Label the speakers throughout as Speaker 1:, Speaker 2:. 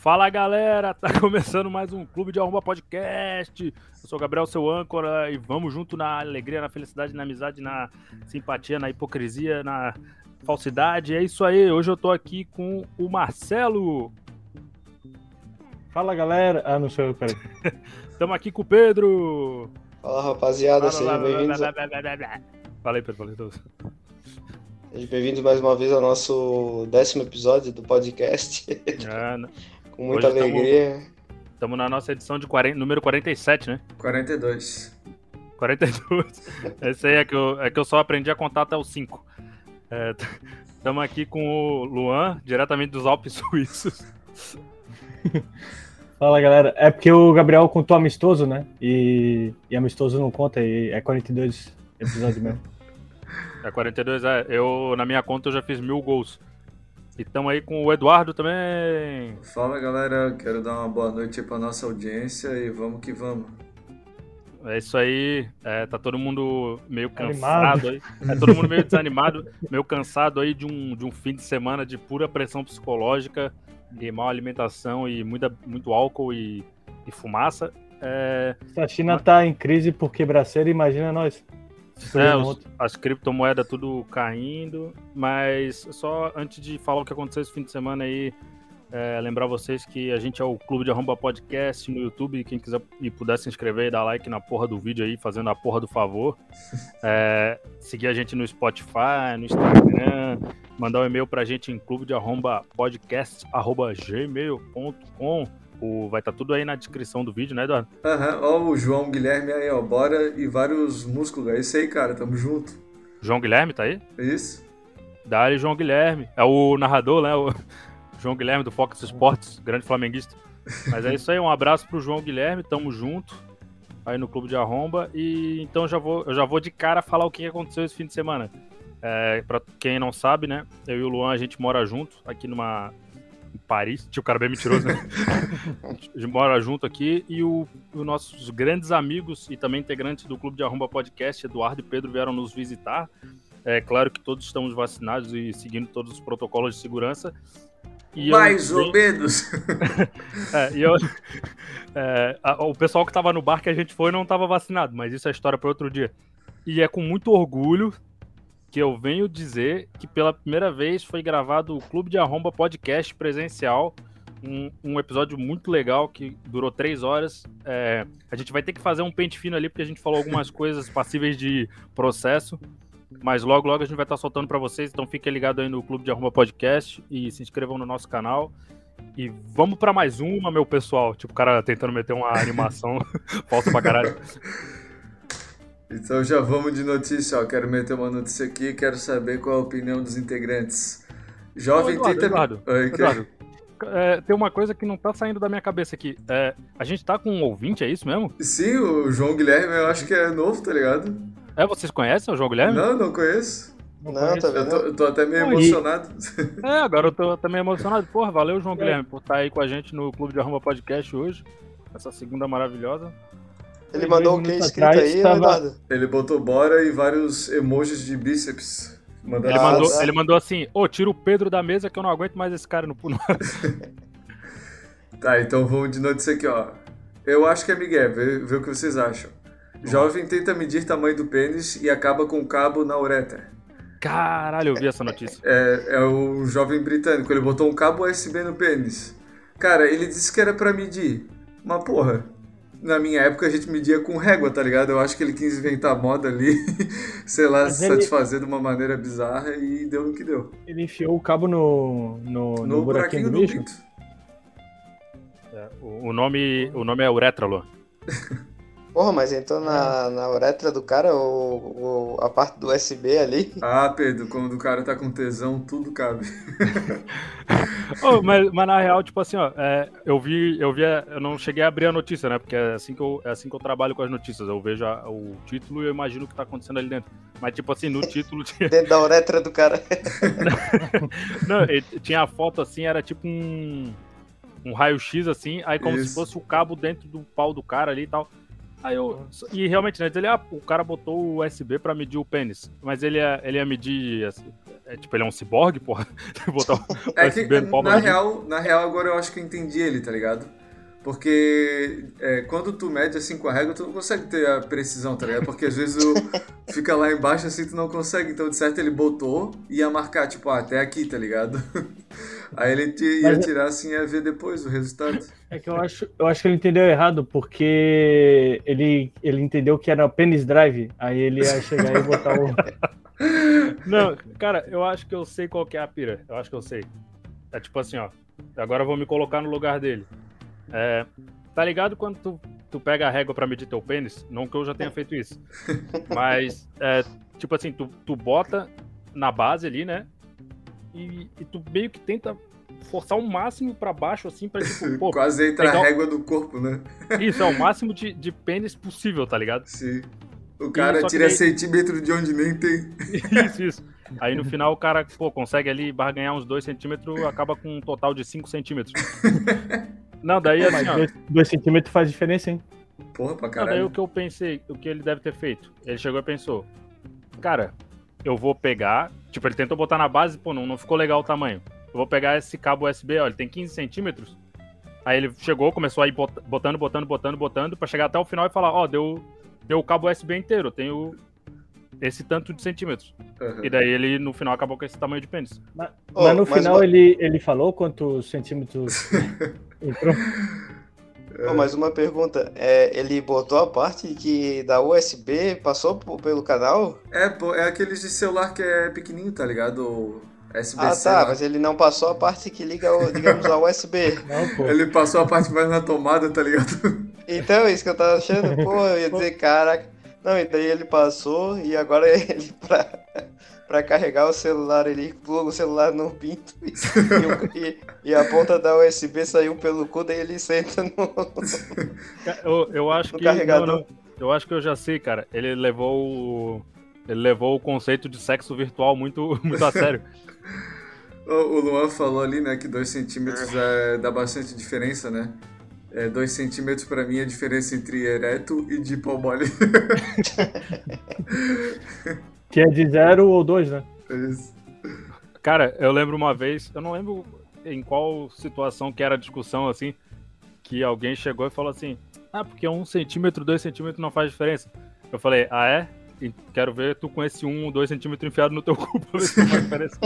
Speaker 1: Fala galera, tá começando mais um Clube de Arromba Podcast. Eu sou o Gabriel, seu âncora, e vamos junto na alegria, na felicidade, na amizade, na simpatia, na hipocrisia, na falsidade. É isso aí, hoje eu tô aqui com o Marcelo.
Speaker 2: Fala galera. Ah, não sou eu, peraí.
Speaker 1: Tamo aqui com o Pedro.
Speaker 3: Fala rapaziada, sejam bem-vindos.
Speaker 1: Falei, Pedro, falei todos.
Speaker 3: Sejam bem-vindos mais uma vez ao nosso décimo episódio do podcast.
Speaker 1: Né?
Speaker 3: Com muita
Speaker 1: Hoje
Speaker 3: alegria.
Speaker 1: Estamos na nossa edição de 40, número 47, né?
Speaker 4: 42.
Speaker 1: 42. Esse aí é que eu, é que eu só aprendi a contar até o 5. Estamos aqui com o Luan, diretamente dos Alpes Suíços.
Speaker 2: Fala galera. É porque o Gabriel contou amistoso, né? E, e amistoso não conta, e é 42 episódios mesmo.
Speaker 1: É 42, é. Eu, na minha conta, eu já fiz mil gols. E estamos aí com o Eduardo também.
Speaker 4: Fala galera, quero dar uma boa noite aí pra nossa audiência e vamos que vamos.
Speaker 1: É isso aí. É, tá todo mundo meio
Speaker 2: Animado.
Speaker 1: cansado aí. É todo mundo meio desanimado, meio cansado aí de um, de um fim de semana de pura pressão psicológica, de má alimentação e muita, muito álcool e, e fumaça. É,
Speaker 2: Se a China tá em crise por quebraceira, imagina nós.
Speaker 1: É, os- as criptomoedas tudo caindo, mas só antes de falar o que aconteceu esse fim de semana aí, é, lembrar vocês que a gente é o Clube de Arromba Podcast no YouTube, quem quiser e puder se inscrever e dar like na porra do vídeo aí, fazendo a porra do favor. É, seguir a gente no Spotify, no Instagram, mandar um e-mail pra gente em clube de arromba podcast, arroba gmail.com. O, vai estar tudo aí na descrição do vídeo, né, Eduardo?
Speaker 4: Aham, ó o João Guilherme aí, ó, bora e vários músculos. É isso aí, cara, tamo junto.
Speaker 1: João Guilherme tá aí?
Speaker 4: Isso?
Speaker 1: Dali João Guilherme. É o narrador, né? O João Guilherme do Fox Sports, grande flamenguista. Mas é isso aí, um abraço pro João Guilherme, tamo junto aí no Clube de Arromba. E então já vou, eu já vou de cara falar o que aconteceu esse fim de semana. É, pra quem não sabe, né? Eu e o Luan, a gente mora junto aqui numa. Em Paris, tio, o cara bem mentiroso, né? A gente mora junto aqui e o, os nossos grandes amigos e também integrantes do Clube de Arromba Podcast, Eduardo e Pedro, vieram nos visitar. É claro que todos estamos vacinados e seguindo todos os protocolos de segurança. E eu
Speaker 4: Mais
Speaker 1: bem-
Speaker 4: ou menos.
Speaker 1: é, e eu- é, a- o pessoal que tava no bar que a gente foi não tava vacinado, mas isso é história para outro dia. E é com muito orgulho que eu venho dizer que pela primeira vez foi gravado o Clube de Arromba Podcast presencial. Um, um episódio muito legal que durou três horas. É, a gente vai ter que fazer um pente fino ali, porque a gente falou algumas coisas passíveis de processo. Mas logo, logo a gente vai estar soltando para vocês. Então fiquem ligados aí no Clube de Arromba Podcast e se inscrevam no nosso canal. E vamos pra mais uma, meu pessoal. Tipo, o cara tentando meter uma animação falsa pra caralho.
Speaker 4: Então já vamos de notícia, ó. Quero meter uma notícia aqui quero saber qual a opinião dos integrantes. Jovem
Speaker 1: Ô, Eduardo,
Speaker 4: tenta.
Speaker 1: Eduardo,
Speaker 4: Oi, que-
Speaker 1: Eduardo, é, tem uma coisa que não tá saindo da minha cabeça aqui. É, a gente tá com um ouvinte, é isso mesmo?
Speaker 4: Sim, o João Guilherme eu acho que é novo, tá ligado?
Speaker 1: É, vocês conhecem o João Guilherme?
Speaker 4: Não, não conheço.
Speaker 3: Não, tá
Speaker 4: Eu
Speaker 3: vendo?
Speaker 4: tô, eu tô até meio emocionado.
Speaker 1: É, agora eu tô também emocionado. Porra, valeu, João Guilherme, por estar aí com a gente no Clube de Arromba Podcast hoje. Essa segunda maravilhosa.
Speaker 3: Ele mandou o que escrito aí?
Speaker 4: Ele botou bora e vários emojis de bíceps. Mandando
Speaker 1: Ele, mandou, ele mandou assim: Ô, tira o Pedro da mesa que eu não aguento mais esse cara no pulo.
Speaker 4: Tá, então vamos de notícia aqui, ó. Eu acho que é Miguel, vê, vê o que vocês acham. Jovem tenta medir tamanho do pênis e acaba com cabo na uretra.
Speaker 1: Caralho, eu vi essa notícia.
Speaker 4: É, é o jovem britânico, ele botou um cabo USB no pênis. Cara, ele disse que era pra medir. Mas porra, na minha época a gente media com régua, tá ligado? Eu acho que ele quis inventar moda ali, sei lá,
Speaker 2: Mas
Speaker 4: se
Speaker 2: ele-
Speaker 4: satisfazer de uma maneira bizarra e deu no que deu.
Speaker 2: Ele enfiou o cabo no, no, no,
Speaker 4: No,
Speaker 2: buraquinho,
Speaker 4: buraquinho
Speaker 2: do
Speaker 4: do
Speaker 2: bicho.
Speaker 1: É, o, o nome, o nome é Uretra, Luan.
Speaker 3: Porra, mas entrou na, na uretra do cara o, o- a parte do USB ali.
Speaker 4: Ah, Pedro, quando o cara tá com tesão, tudo cabe.
Speaker 1: Ô, mas, mas na real, tipo assim, ó, é, eu vi, eu vi, eu não cheguei a abrir a notícia, né? Porque é assim que eu, é assim que eu trabalho com as notícias. Eu vejo a- o título e eu imagino o que tá acontecendo ali dentro. Mas, tipo assim, no título tinha,
Speaker 3: Dentro da uretra do cara.
Speaker 1: não, ele- tinha a foto assim, era tipo um, um raio-x assim, aí como
Speaker 4: Isso.
Speaker 1: se fosse o cabo dentro do pau do cara ali e tal. Aí eu. E realmente, né? Ele, ah, o cara botou o USB pra medir o pênis. Mas ele ia, ele ia medir. assim, é, tipo, ele é um ciborgue, porra. botar o
Speaker 4: É que,
Speaker 1: USB no pau
Speaker 4: na
Speaker 1: medir.
Speaker 4: real, na real, agora eu acho que eu entendi ele, tá ligado? Porque é, quando tu mede assim com a régua, tu não consegue ter a precisão, tá ligado? Porque às vezes o, fica lá embaixo assim, tu não consegue. Então, de certo, ele botou e ia marcar, tipo, ah, até aqui, tá ligado? Aí ele te- ia
Speaker 2: Mas-
Speaker 4: tirar assim e ia ver depois o resultado.
Speaker 2: É que eu acho, eu acho que ele entendeu errado, porque ele, ele entendeu que era pênis drive, aí ele ia chegar e botar o.
Speaker 1: Não, cara, eu acho que eu sei qual que é a pira. Eu acho que eu sei. É tipo assim, ó. Agora eu vou me colocar no lugar dele. É, tá ligado quando tu, tu pega a régua pra medir teu pênis? Não que eu já tenha feito isso. Mas, é, tipo assim, tu, tu bota na base ali, né? E, e tu meio que tenta forçar o máximo pra baixo, assim, pra tipo, pô,
Speaker 4: Quase entra
Speaker 1: legal.
Speaker 4: a régua do corpo, né?
Speaker 1: isso é o máximo de, de pênis possível, tá ligado?
Speaker 4: Sim. O cara tira
Speaker 1: daí-
Speaker 4: centímetro de onde nem tem.
Speaker 1: Isso, isso. Aí no final o cara, pô, consegue ali barganhar uns 2 centímetros, acaba com um total de 5 centímetros. Não, daí assim,
Speaker 2: Mas
Speaker 1: ó,
Speaker 2: dois, dois centímetros faz diferença, hein?
Speaker 4: Porra, pra
Speaker 1: não, daí
Speaker 4: caralho.
Speaker 1: o que eu pensei, o que ele deve ter feito? Ele chegou e pensou, cara, eu vou pegar, tipo, ele tentou botar na base, pô, não, não ficou legal o tamanho. Eu vou pegar esse cabo USB, ó, ele tem 15 centímetros. Aí ele chegou, começou a ir bot- botando, botando, botando, botando, pra chegar até o final e falar, ó, deu, deu o cabo USB inteiro, eu tenho esse tanto de centímetros.
Speaker 4: Aham.
Speaker 1: E daí ele, no final, acabou com esse tamanho de pênis.
Speaker 3: Ô,
Speaker 2: Mas no
Speaker 3: mas
Speaker 2: final
Speaker 3: uma-
Speaker 2: ele, ele falou quantos centímetros entrou.
Speaker 3: Mais uma pergunta. É, ele botou a parte que da USB passou p- pelo canal?
Speaker 4: É, pô, é aqueles de celular que é pequenininho, tá ligado? O SBC.
Speaker 3: Ah, tá,
Speaker 4: lá.
Speaker 3: mas ele não passou a parte que liga, o- digamos, ao USB.
Speaker 2: Não, pô.
Speaker 4: Ele passou a parte que vai na tomada, tá ligado?
Speaker 3: Então, é isso que eu tava achando. Pô, eu ia dizer, caraca. Não, e daí ele passou e agora ele, pra, pra carregar o celular, ele pluga o celular no pinto e, e e- e a ponta da USB saiu pelo cu, daí ele senta no.
Speaker 1: Eu, eu acho
Speaker 3: No
Speaker 1: que.
Speaker 3: carregador.
Speaker 1: não, não. eu acho que eu já sei, cara. Ele levou o. Ele levou o conceito de sexo virtual muito, muito a sério.
Speaker 4: O, o Luan falou ali, né, que 2 centímetros é, dá bastante diferença, né? 2 centímetros pra mim é a diferença entre ereto e de pau mole.
Speaker 2: Que é de zero ou dois, né?
Speaker 4: É isso.
Speaker 1: Cara, eu lembro uma vez, eu não lembro em qual situação que era a discussão assim, que alguém chegou e falou assim: Ah, porque um centímetro, dois centímetros não faz diferença. Eu falei, ah é? E Quero ver tu com esse um, dois centímetros enfiado no teu cu pra ver se não faz diferença.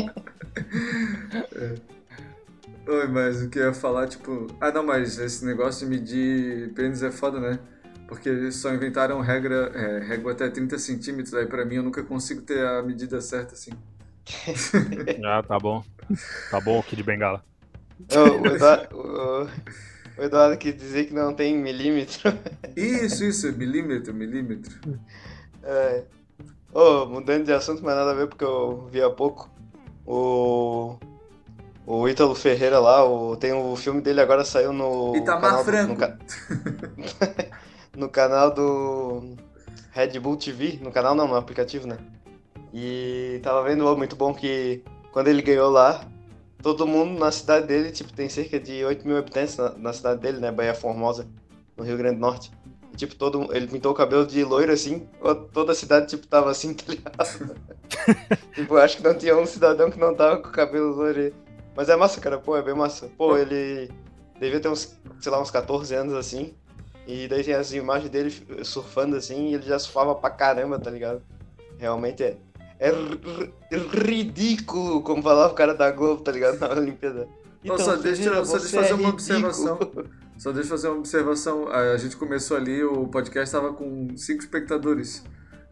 Speaker 4: Oi, mas o que eu ia falar, tipo... Ah, não, mas esse negócio de medir pênis é foda, né? Porque eles só inventaram regra, é, régua até 30 centímetros, aí pra mim eu nunca consigo ter a medida certa, assim.
Speaker 1: ah, tá bom. Tá bom, Kid Bengala.
Speaker 3: Ô, o, Eduardo, o, o Eduardo quis dizer que não tem milímetro.
Speaker 4: Isso, isso, milímetro, milímetro.
Speaker 3: É. Ô, mudando de assunto, mas nada a ver, porque eu vi há pouco. O. O Ítalo Ferreira lá, o, tem o filme dele agora saiu no.
Speaker 4: Itamar
Speaker 3: canal
Speaker 4: Franco.
Speaker 3: no, ca- no canal do Red Bull TV. No canal não, no aplicativo, né? E tava vendo, ô, muito bom que quando ele ganhou lá, todo mundo na cidade dele, tipo, tem cerca de 8 mil habitantes na, na cidade dele, né? Bahia Formosa, no Rio Grande do Norte. E, tipo, todo, ele pintou o cabelo de loiro assim, toda a cidade, tipo, tava assim, tá ligado? tipo, acho que não tinha um cidadão que não tava com o cabelo loiro. aí. Mas é massa, cara, pô, é bem massa. Pô, ele devia ter uns, sei lá, uns 14 anos assim. E daí tem as imagens dele surfando assim, e ele já surfava pra caramba, tá ligado? Realmente é. É ridículo, como falava o cara da Globo, tá ligado? Na Olimpíada.
Speaker 4: Ô, só deixa-
Speaker 3: Ferreira,
Speaker 4: só deixa eu fazer
Speaker 3: é
Speaker 4: uma
Speaker 3: ridículo.
Speaker 4: observação. Só deixa eu fazer uma observação. A gente começou ali, o podcast tava com cinco espectadores.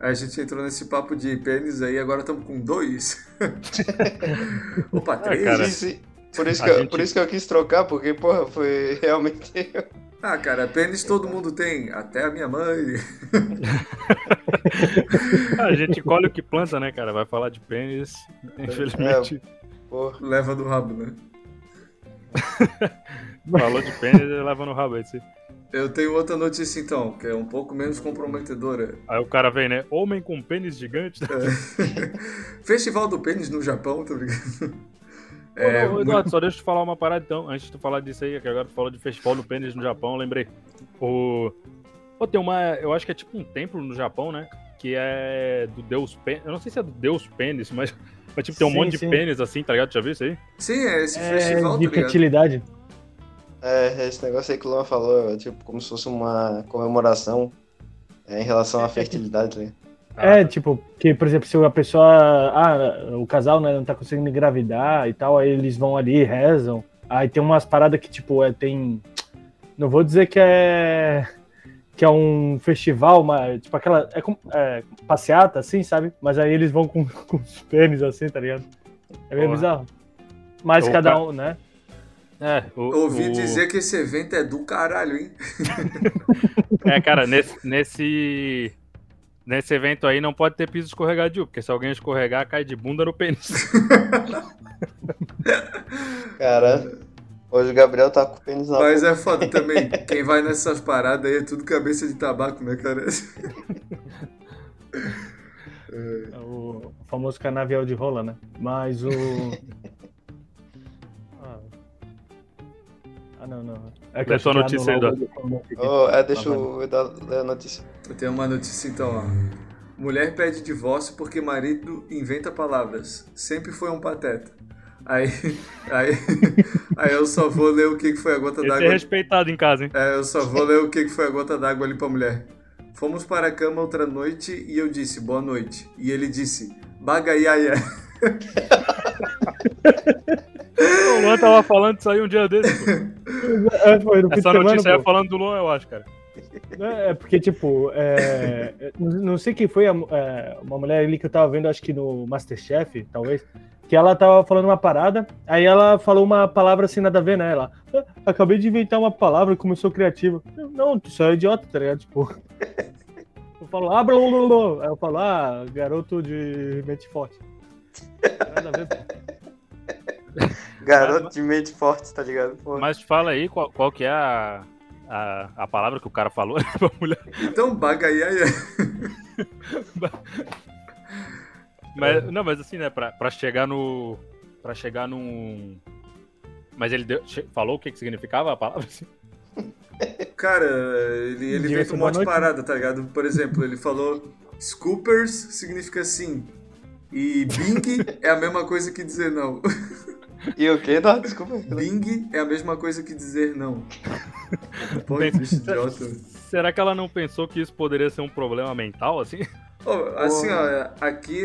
Speaker 4: Aí a gente entrou nesse papo de pênis aí, agora estamos com dois. Opa, três?
Speaker 1: cara.
Speaker 3: Isso- por, isso que eu,
Speaker 1: gente-
Speaker 3: por isso que eu quis trocar, porque, porra, foi realmente.
Speaker 4: Ah, cara, pênis todo mundo tem, até a minha mãe.
Speaker 1: A gente colhe o que planta, né, cara? Vai falar de pênis, infelizmente.
Speaker 3: Porra.
Speaker 4: Leva do rabo, né?
Speaker 1: Falou de pênis e leva no rabo esse.
Speaker 4: Eu tenho outra notícia então, que é um pouco menos comprometedora.
Speaker 1: Aí o cara vem, né? Homem com pênis gigante.
Speaker 4: Festival do pênis no Japão, tá ligado?
Speaker 1: É, ô, Eduardo, só deixa eu te falar uma parada então, antes de tu falar disso aí, que agora tu falou de festival do pênis no Japão, eu lembrei. O... Pô, tem uma. Eu acho que é tipo um templo no Japão, né? Que é do deus pênis. Eu não sei se é do deus pênis, mas, mas tipo, tem um
Speaker 2: Sim,
Speaker 1: monte
Speaker 2: sim.
Speaker 1: de pênis assim, tá ligado? Já viu isso aí?
Speaker 4: Sim, é esse
Speaker 2: É,
Speaker 4: festival,
Speaker 2: de
Speaker 4: tá ligado?
Speaker 2: fertilidade.
Speaker 3: É, esse negócio aí que o Luan falou, é tipo como se fosse uma comemoração é, em relação à fertilidade. Né?
Speaker 2: É, tipo, que, por exemplo, se a pessoa. Ah, o casal né, não tá conseguindo engravidar e tal, aí eles vão ali e rezam. Aí tem umas paradas que, tipo, é, tem. Não vou dizer que é. Que é um festival, mas, tipo, aquela. É, é passeata, assim, sabe? Mas aí eles vão com, com os pênis, assim, tá ligado? É meio
Speaker 1: Porra.
Speaker 2: bizarro. Mas
Speaker 1: Ô,
Speaker 2: cada um, né?
Speaker 1: É, o,
Speaker 4: Ouvi
Speaker 1: o-
Speaker 4: dizer que esse evento é do caralho, hein?
Speaker 1: É, cara, nesse, nesse. Nesse evento aí não pode ter piso escorregadio, porque se alguém escorregar, cai de bunda no pênis.
Speaker 3: Cara, hoje o Gabriel tá com o pênis na
Speaker 4: Mas
Speaker 3: boca.
Speaker 4: é foda também. Quem vai nessas paradas aí é tudo cabeça de tabaco, né, cara?
Speaker 2: É O famoso canavial de rola, né? Mas o. ah. Ah, não, não. É que
Speaker 1: notícia aí,
Speaker 2: era no logo do-
Speaker 3: Ô, é, deixa
Speaker 2: Tá
Speaker 3: eu dar, ler a notícia.
Speaker 4: Eu tenho uma notícia então, ó. Mulher pede divórcio porque marido inventa palavras. Sempre foi um pateta. Aí, aí, aí eu só vou ler o que que foi a gota
Speaker 1: é
Speaker 4: d'água.
Speaker 1: respeitado em casa, hein?
Speaker 4: É, eu só vou ler o que que foi a gota d'água ali pra mulher. Fomos para a cama outra noite e eu disse boa noite. E ele disse bagaiaia.
Speaker 1: O Luan tava falando disso aí um dia desse, pô.
Speaker 2: É, foi
Speaker 1: Essa
Speaker 2: semana,
Speaker 1: notícia aí
Speaker 2: pô.
Speaker 1: é falando do Luan, eu acho, cara.
Speaker 2: É, é porque, tipo, é, não sei quem foi a- é, uma mulher ali que eu tava vendo, acho que no Masterchef, talvez, que ela tava falando uma parada, aí ela falou uma palavra assim, nada a ver, né? Ela, "Ah, acabei de inventar uma palavra, como eu sou criativa. Eu, Não, tu só é idiota, tá ligado? Tipo, eu falo, ah, blá, blá, blá. Aí eu falo, ah, garoto de mente forte. Nada a ver, pô.
Speaker 3: Garoto de mente forte, tá ligado? Pô.
Speaker 1: Mas fala aí qual, qual que é a, a, a palavra que o cara falou pra mulher.
Speaker 4: Então bagaiaia.
Speaker 1: Mas, não, mas assim, né, pra, pra chegar no. Pra chegar num. Mas ele deu- falou o que, que significava a palavra? assim?
Speaker 4: Cara, ele, ele inventa
Speaker 2: ser
Speaker 4: um monte de parada, tá ligado? Por exemplo, ele falou Scoopers significa sim. E Bing é a mesma coisa que dizer não.
Speaker 3: E o quê? Não, desculpa.
Speaker 4: Bing é a mesma coisa que dizer não. Pô, idiota.
Speaker 1: Será que ela não pensou que isso poderia ser um problema mental, assim?
Speaker 4: Ó, assim, ó, aqui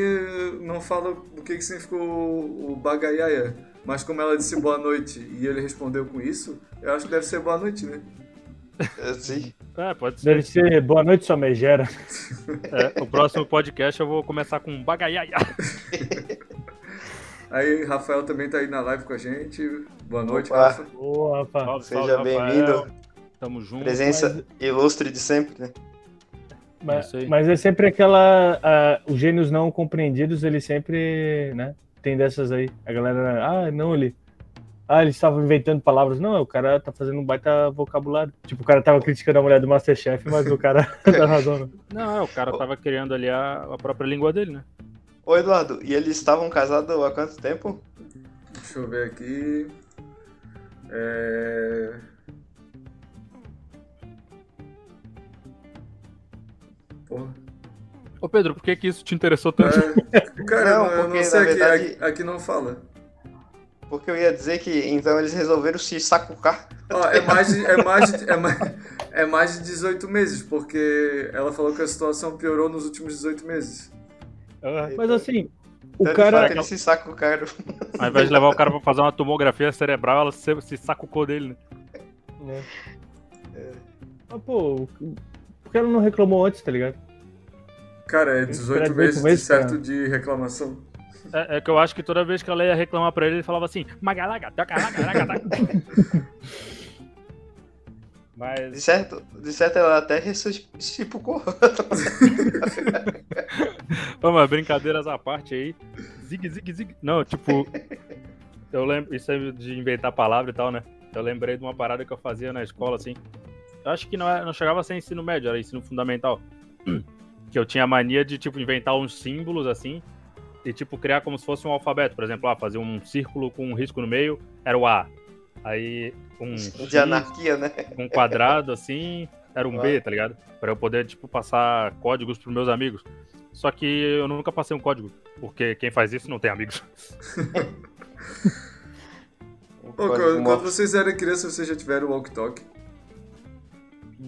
Speaker 4: não fala o que, que significou o, o bagaiaia. Mas como ela disse boa noite e ele respondeu com isso, eu acho que deve ser boa noite, né?
Speaker 3: É, Sim.
Speaker 1: É, pode ser.
Speaker 2: Deve ser boa noite, sua megera.
Speaker 1: É, o próximo podcast eu vou começar com bagaiaia.
Speaker 4: Aí, Rafael também tá aí na live com a gente. Boa noite,
Speaker 3: Opa.
Speaker 4: Rafa.
Speaker 2: Boa.
Speaker 1: Salve,
Speaker 3: Seja bem-vindo.
Speaker 1: Tamo junto.
Speaker 3: Presença ilustre de sempre, né?
Speaker 2: Mas,
Speaker 1: Isso aí.
Speaker 2: mas é sempre aquela. ah, os gênios não compreendidos, eles sempre, né? Tem dessas aí. A galera, ah, não, ele. Ah, eles estavam inventando palavras. Não, o cara tá fazendo um baita vocabulário. Tipo, o cara tava criticando a mulher do Masterchef, mas o cara tá razão.
Speaker 1: Não, é, o cara tava criando ali a, a própria língua dele, né?
Speaker 3: Ô, Eduardo, e eles estavam casados há quanto tempo?
Speaker 4: Deixa eu ver aqui. É... Porra.
Speaker 1: Ô Pedro, por que que isso te interessou tanto?
Speaker 4: É, cara,
Speaker 3: Não,
Speaker 4: eu
Speaker 3: porque,
Speaker 4: não sei
Speaker 3: na
Speaker 4: aqui,
Speaker 3: verdade-
Speaker 4: aqui, aqui não fala.
Speaker 3: Porque eu ia dizer que então eles resolveram se sacucar.
Speaker 4: Ó, é mais de, é mais de, é mais, é mais de 18 meses, porque ela falou que a situação piorou nos últimos 18 meses.
Speaker 1: Ah,
Speaker 2: Mas assim, o
Speaker 3: Então,
Speaker 2: cara.
Speaker 3: fato, eles se sacucaram.
Speaker 1: Ao invés de levar o cara pra fazer uma tomografia cerebral, ela se, se sacucou dele, né?
Speaker 2: É. Mas, pô, por que ela não reclamou antes, tá ligado?
Speaker 4: Cara, é
Speaker 2: Esperar
Speaker 4: 18
Speaker 2: 18
Speaker 4: meses de certo
Speaker 2: cara.
Speaker 4: de reclamação.
Speaker 1: É, é que eu acho que toda vez que ela ia reclamar pra ele, ele falava assim, magalaga, lagaga."
Speaker 3: De
Speaker 1: Mas,
Speaker 3: certo, de certo ela até ressuscitou.
Speaker 1: vamos, brincadeiras à parte aí. Zig, zig, zig. Não, tipo, eu lembro, isso aí de inventar palavra e tal, né? Eu lembrei de uma parada que eu fazia na escola, assim. Eu acho que não, era- não chegava a ser ensino médio, era ensino fundamental. Que eu tinha a mania de, tipo, inventar uns símbolos, assim, e, tipo, criar como se fosse um alfabeto. Por exemplo, ah, fazer um círculo com um risco no meio, era o A. Aí, um
Speaker 3: De
Speaker 1: X,
Speaker 3: anarquia, né?
Speaker 1: um quadrado, assim, era um B, tá ligado? Pra eu poder, tipo, passar códigos pros meus amigos. Só que eu nunca passei um código, porque quem faz isso não tem amigos.
Speaker 4: Pô, quando, quando vocês eram crianças, vocês já tiveram walk-talk?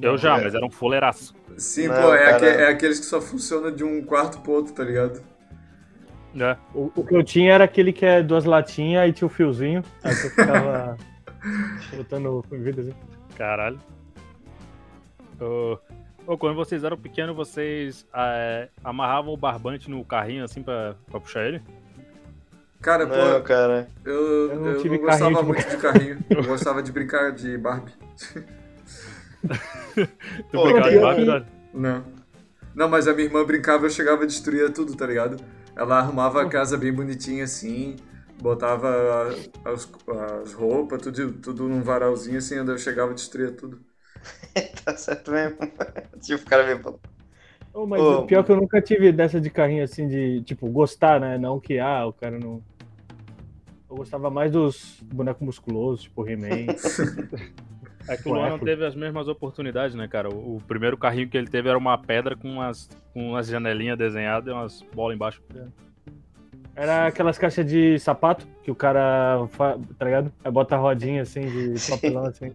Speaker 1: Eu já,
Speaker 3: é.
Speaker 1: mas era um fuleiraço.
Speaker 4: Sim,
Speaker 3: Não,
Speaker 4: pô, é, aque- é aqueles que só funcionam de um quarto pro outro, tá ligado?
Speaker 1: né?
Speaker 2: O, o que eu tinha era aquele que é duas latinhas e tinha o fiozinho. Aí eu ficava botando com vida assim.
Speaker 1: Caralho. Ô, quando vocês eram pequenos, vocês é, amarravam o barbante no carrinho assim pra, pra puxar ele?
Speaker 4: Cara,
Speaker 3: Não,
Speaker 4: pô,
Speaker 3: cara.
Speaker 4: eu,
Speaker 2: Eu
Speaker 4: eu
Speaker 2: não
Speaker 4: não,
Speaker 2: tive
Speaker 4: gostava
Speaker 2: de
Speaker 4: muito de carrinho. Eu gostava de brincar de Barbie.
Speaker 1: Tu
Speaker 3: Pô,
Speaker 1: brincava de Barbie,
Speaker 2: que-?
Speaker 4: Não. Não, mas a minha irmã brincava, eu chegava e destruía tudo, tá ligado? Ela arrumava a casa bem bonitinha assim, botava as, as roupas, tudo, tudo num varalzinho assim, eu chegava e destruía tudo.
Speaker 3: Tá certo mesmo. tipo, o cara veio pra...
Speaker 2: Ô, mas
Speaker 3: Ô,
Speaker 2: o pior é que eu nunca tive dessa de carrinho assim de, tipo, gostar, né? Não que, ah, o cara não. Eu gostava mais dos bonecos musculosos, tipo He-Man.
Speaker 1: É que o Luan não teve as mesmas oportunidades, né, cara? O, o primeiro carrinho que ele teve era uma pedra com umas, com umas janelinhas desenhadas e umas bolas embaixo.
Speaker 2: Era aquelas caixas de sapato que o cara, tá ligado? Aí bota a rodinha assim de papelão assim.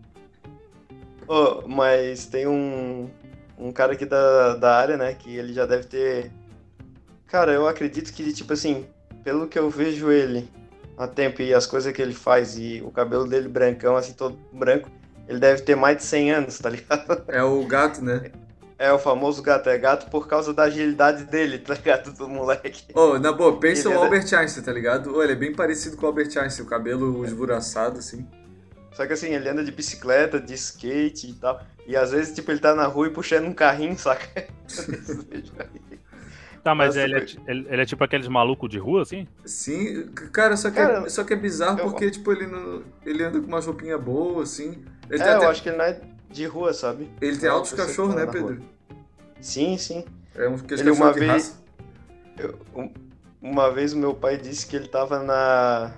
Speaker 3: Ô, mas tem um, um cara aqui da, da área, né, que ele já deve ter... Cara, eu acredito que, tipo assim, pelo que eu vejo ele há tempo e as coisas que ele faz e o cabelo dele brancão, assim, todo branco, ele deve ter mais de 100 anos, tá ligado?
Speaker 4: É o gato, né?
Speaker 3: É o famoso gato, é gato por causa da agilidade dele, tá ligado? Do moleque.
Speaker 4: Ô, na boa, pensa
Speaker 3: Ele
Speaker 4: o Albert Einstein, tá ligado? Ô, ele é bem parecido com o Albert Einstein, o cabelo esvoraçado, assim.
Speaker 3: Só que assim, ele anda de bicicleta, de skate e tal. E às vezes, tipo, ele tá na rua e puxando um carrinho, saca?
Speaker 1: Tá, mas
Speaker 3: Nossa,
Speaker 1: ele é, ele, ele é tipo aqueles malucos de rua, assim?
Speaker 4: Sim, cara, só que, é,
Speaker 3: Cara,
Speaker 4: só que é bizarro
Speaker 3: eu-
Speaker 4: porque, tipo, ele, não, ele anda com umas roupinhas boas, assim. Ele
Speaker 3: é,
Speaker 4: tem,
Speaker 3: eu
Speaker 4: até-
Speaker 3: acho que ele não é de rua, sabe?
Speaker 4: ele tem
Speaker 3: é uma
Speaker 4: altos cachorros,
Speaker 3: tá
Speaker 4: né. Pedro?
Speaker 3: Sim, sim.
Speaker 4: É um
Speaker 3: Ele uma vez-. Eu- um- uma vez o meu pai disse que ele tava na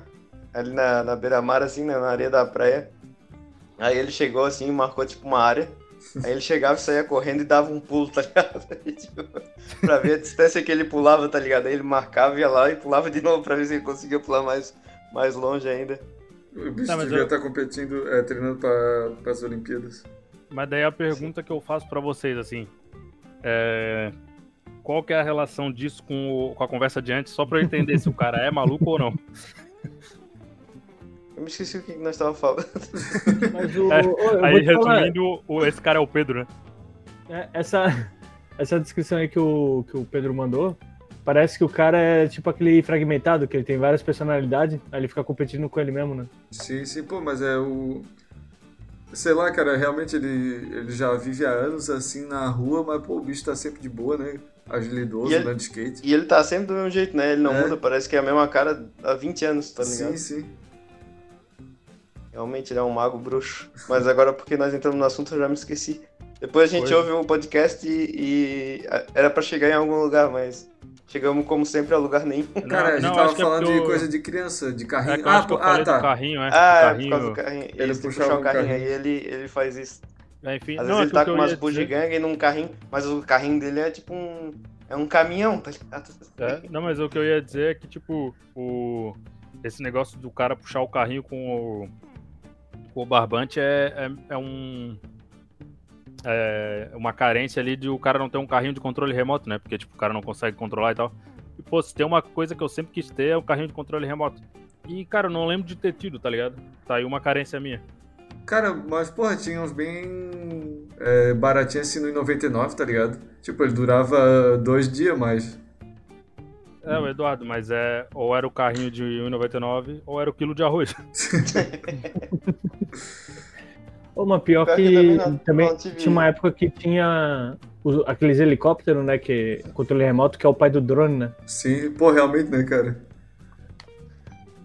Speaker 3: ali na, na beira-mar, assim, né, na areia da praia. Aí ele chegou assim, marcou tipo uma área. Aí ele chegava e saía correndo e dava um pulo, tá ligado? Aí, tipo, pra ver a distância que ele pulava, tá ligado? Aí ele marcava, ia lá e pulava de novo pra ver se ele conseguia pular mais, mais longe ainda.
Speaker 4: O bicho
Speaker 1: Tá,
Speaker 4: devia
Speaker 1: eu-
Speaker 4: estar competindo, é, treinando para as Olimpíadas.
Speaker 1: Mas daí a pergunta que eu faço pra vocês, assim, é... Qual que é a relação disso com, o- com a conversa de antes, só pra eu entender se o cara é maluco ou não?
Speaker 3: Eu me esqueci o que nós tava falando.
Speaker 2: Mas o.
Speaker 1: É, Aí,
Speaker 2: falar,
Speaker 1: resumindo, o- esse cara é o Pedro, né?
Speaker 2: é, essa, essa descrição aí que o, que o Pedro mandou. Parece que o cara é tipo aquele fragmentado, que ele tem várias personalidades, aí ele fica competindo com ele mesmo, né?
Speaker 4: Sim, sim, pô, mas é o. Sei lá, cara, realmente ele, ele já vive há anos assim na rua, mas pô, o bicho tá sempre de boa, né? Agilidoso,
Speaker 3: E ele-
Speaker 4: de skate.
Speaker 3: E ele tá sempre do mesmo jeito, né? Ele não
Speaker 4: É.
Speaker 3: muda, parece que é a mesma cara há 20 anos, tá ligado?
Speaker 4: sim, sim.
Speaker 3: Realmente ele é um mago bruxo. Mas agora, porque nós entramos no assunto, eu já me esqueci. Depois a gente
Speaker 1: Pois.
Speaker 3: ouve o podcast e, e era pra chegar em algum lugar, mas chegamos, como sempre, a lugar nenhum.
Speaker 4: Cara, a gente
Speaker 1: não,
Speaker 4: tava
Speaker 1: é
Speaker 4: falando
Speaker 1: porque
Speaker 4: de
Speaker 1: eu-
Speaker 4: coisa de criança, de
Speaker 1: É
Speaker 4: carrinho.
Speaker 1: que eu acho que
Speaker 4: pô,
Speaker 1: eu falei
Speaker 4: ah, tá.
Speaker 1: do carrinho, é.
Speaker 3: Ah,
Speaker 1: do
Speaker 3: é por
Speaker 1: carrinho.
Speaker 3: causa do carrinho. Ele,
Speaker 4: Ele
Speaker 3: tem que
Speaker 4: puxava
Speaker 3: puxar o
Speaker 4: um
Speaker 3: carrinho,
Speaker 4: carrinho.
Speaker 3: aí ele, ele faz isso.
Speaker 1: É, enfim,
Speaker 3: Às
Speaker 1: não,
Speaker 3: vezes
Speaker 1: é
Speaker 3: ele tá com umas bugigangas num carrinho, mas o carrinho dele é tipo um. É um caminhão, tá ligado?
Speaker 1: É, não, mas o que eu ia dizer é que, tipo, o... esse negócio do cara puxar o carrinho com o, com o barbante é, é, é um. É uma carência ali de o cara não ter um carrinho de controle remoto, né? Porque, tipo, o cara não consegue controlar e tal. E, pô, se tem uma coisa que eu sempre quis ter é o carrinho de controle remoto. E, cara, eu não lembro de ter tido, tá ligado? Tá aí uma carência minha.
Speaker 4: Cara, mas porra, tinha uns bem é, baratinhos assim no 99, tá ligado? Tipo, ele durava dois dias, mas.
Speaker 1: É, o Eduardo, mas é. Ou era o carrinho de 1,99 ou era o quilo de arroz.
Speaker 2: Ô, mas pior
Speaker 3: Pior
Speaker 2: que,
Speaker 3: que também não-
Speaker 2: também
Speaker 3: não
Speaker 2: tinha uma época que tinha os- aqueles helicópteros, né? Que controle remoto, que é o pai do drone, né?
Speaker 4: Sim, pô, realmente, né, cara?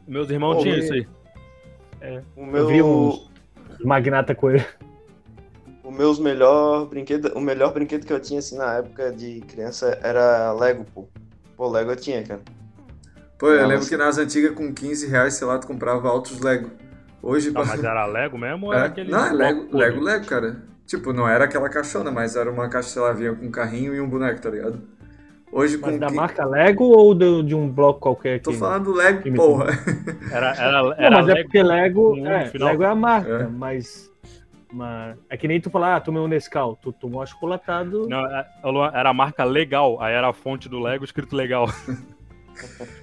Speaker 1: Meus irmãos
Speaker 3: Pô,
Speaker 1: tinham isso aí.
Speaker 3: O
Speaker 2: Eu
Speaker 3: meu.
Speaker 2: vi uns magnata com ele.
Speaker 3: O meus melhor brinquedo, o melhor brinquedo que eu tinha assim na época de criança era Lego, pô. Pô, Lego eu tinha, cara.
Speaker 4: Pô, eu
Speaker 3: Não,
Speaker 4: lembro
Speaker 3: mas-
Speaker 4: que nas antigas com 15 reais, sei lá, tu comprava altos Lego. Hoje,
Speaker 1: Tá,
Speaker 4: pra-
Speaker 1: mas era Lego mesmo ou era
Speaker 4: É.
Speaker 1: aquele.
Speaker 4: Não, é Lego, Lego,
Speaker 1: todo?
Speaker 4: Lego, cara. Tipo, não era aquela caixona, mas era uma caixa, sei lá, vinha com um carrinho e um boneco, tá ligado? Hoje
Speaker 2: Mas
Speaker 4: com
Speaker 2: da
Speaker 4: que-
Speaker 2: marca Lego ou do- de um bloco qualquer aqui?
Speaker 4: Tô falando do Lego, porra.
Speaker 1: Era, era,
Speaker 2: Não,
Speaker 1: era
Speaker 2: mas é
Speaker 1: Lego.
Speaker 2: porque Lego, é. Lego é a marca,
Speaker 4: É.
Speaker 2: mas, mas é que nem tu falar, ah, tomei um Nescau, tu tomou um achocolatado.
Speaker 1: Não, é- era a marca legal, aí era a fonte do Lego escrito legal.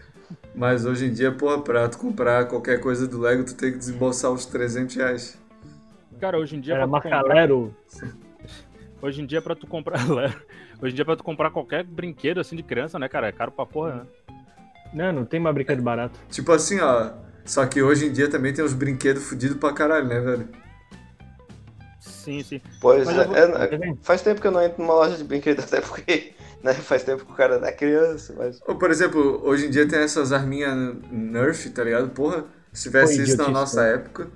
Speaker 4: Mas hoje em dia, porra, pra tu comprar qualquer coisa do Lego, tu tem que desembolsar uns 300 reais.
Speaker 1: Cara, hoje em dia
Speaker 2: Era marca
Speaker 1: comprar-
Speaker 2: Lero.
Speaker 1: Hoje em dia pra tu comprar Hoje em dia pra tu comprar qualquer brinquedo assim de criança, né, cara? É caro pra porra, né?
Speaker 2: Não, não tem mais brinquedo barato.
Speaker 4: Tipo assim, ó. Só que hoje em dia também tem uns brinquedos fudidos pra caralho, né, velho?
Speaker 1: Sim, sim.
Speaker 3: Pois
Speaker 1: Mas
Speaker 3: é,
Speaker 1: vou-
Speaker 3: é, faz tempo que eu não entro numa loja de brinquedo, até porque né, faz tempo que o cara é criança, mas.
Speaker 4: Ou, por exemplo, hoje em dia tem essas arminhas Nerf, tá ligado? Porra, se tivesse
Speaker 2: Pô,
Speaker 4: isso na nossa
Speaker 2: né?
Speaker 4: época.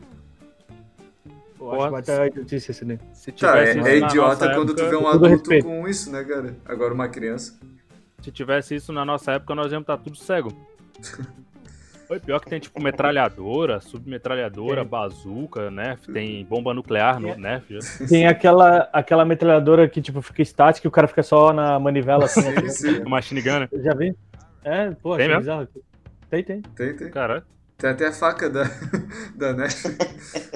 Speaker 2: Eu acho que vai ter idiotice esse daí.
Speaker 1: Se
Speaker 4: Tá, é,
Speaker 1: isso
Speaker 4: é idiota quando tu
Speaker 1: época-
Speaker 4: vê um adulto
Speaker 2: respeito.
Speaker 4: com isso, né, cara? Agora uma criança.
Speaker 1: Se tivesse isso na nossa época, nós íamos estar tudo cego. Foi pior que tem tipo metralhadora, submetralhadora,
Speaker 2: Tem.
Speaker 1: bazuca, né? Tem bomba nuclear no né?
Speaker 2: Tem aquela, aquela metralhadora que tipo, fica estática e o cara fica só na manivela assim.
Speaker 4: Sim, sim.
Speaker 1: Machine gun, né?
Speaker 2: Já vi? É, pô,
Speaker 1: Tem
Speaker 2: bizarro. Tem, tem.
Speaker 4: Tem, tem.
Speaker 1: Caralho.
Speaker 4: Tem até a faca da, da Nerf.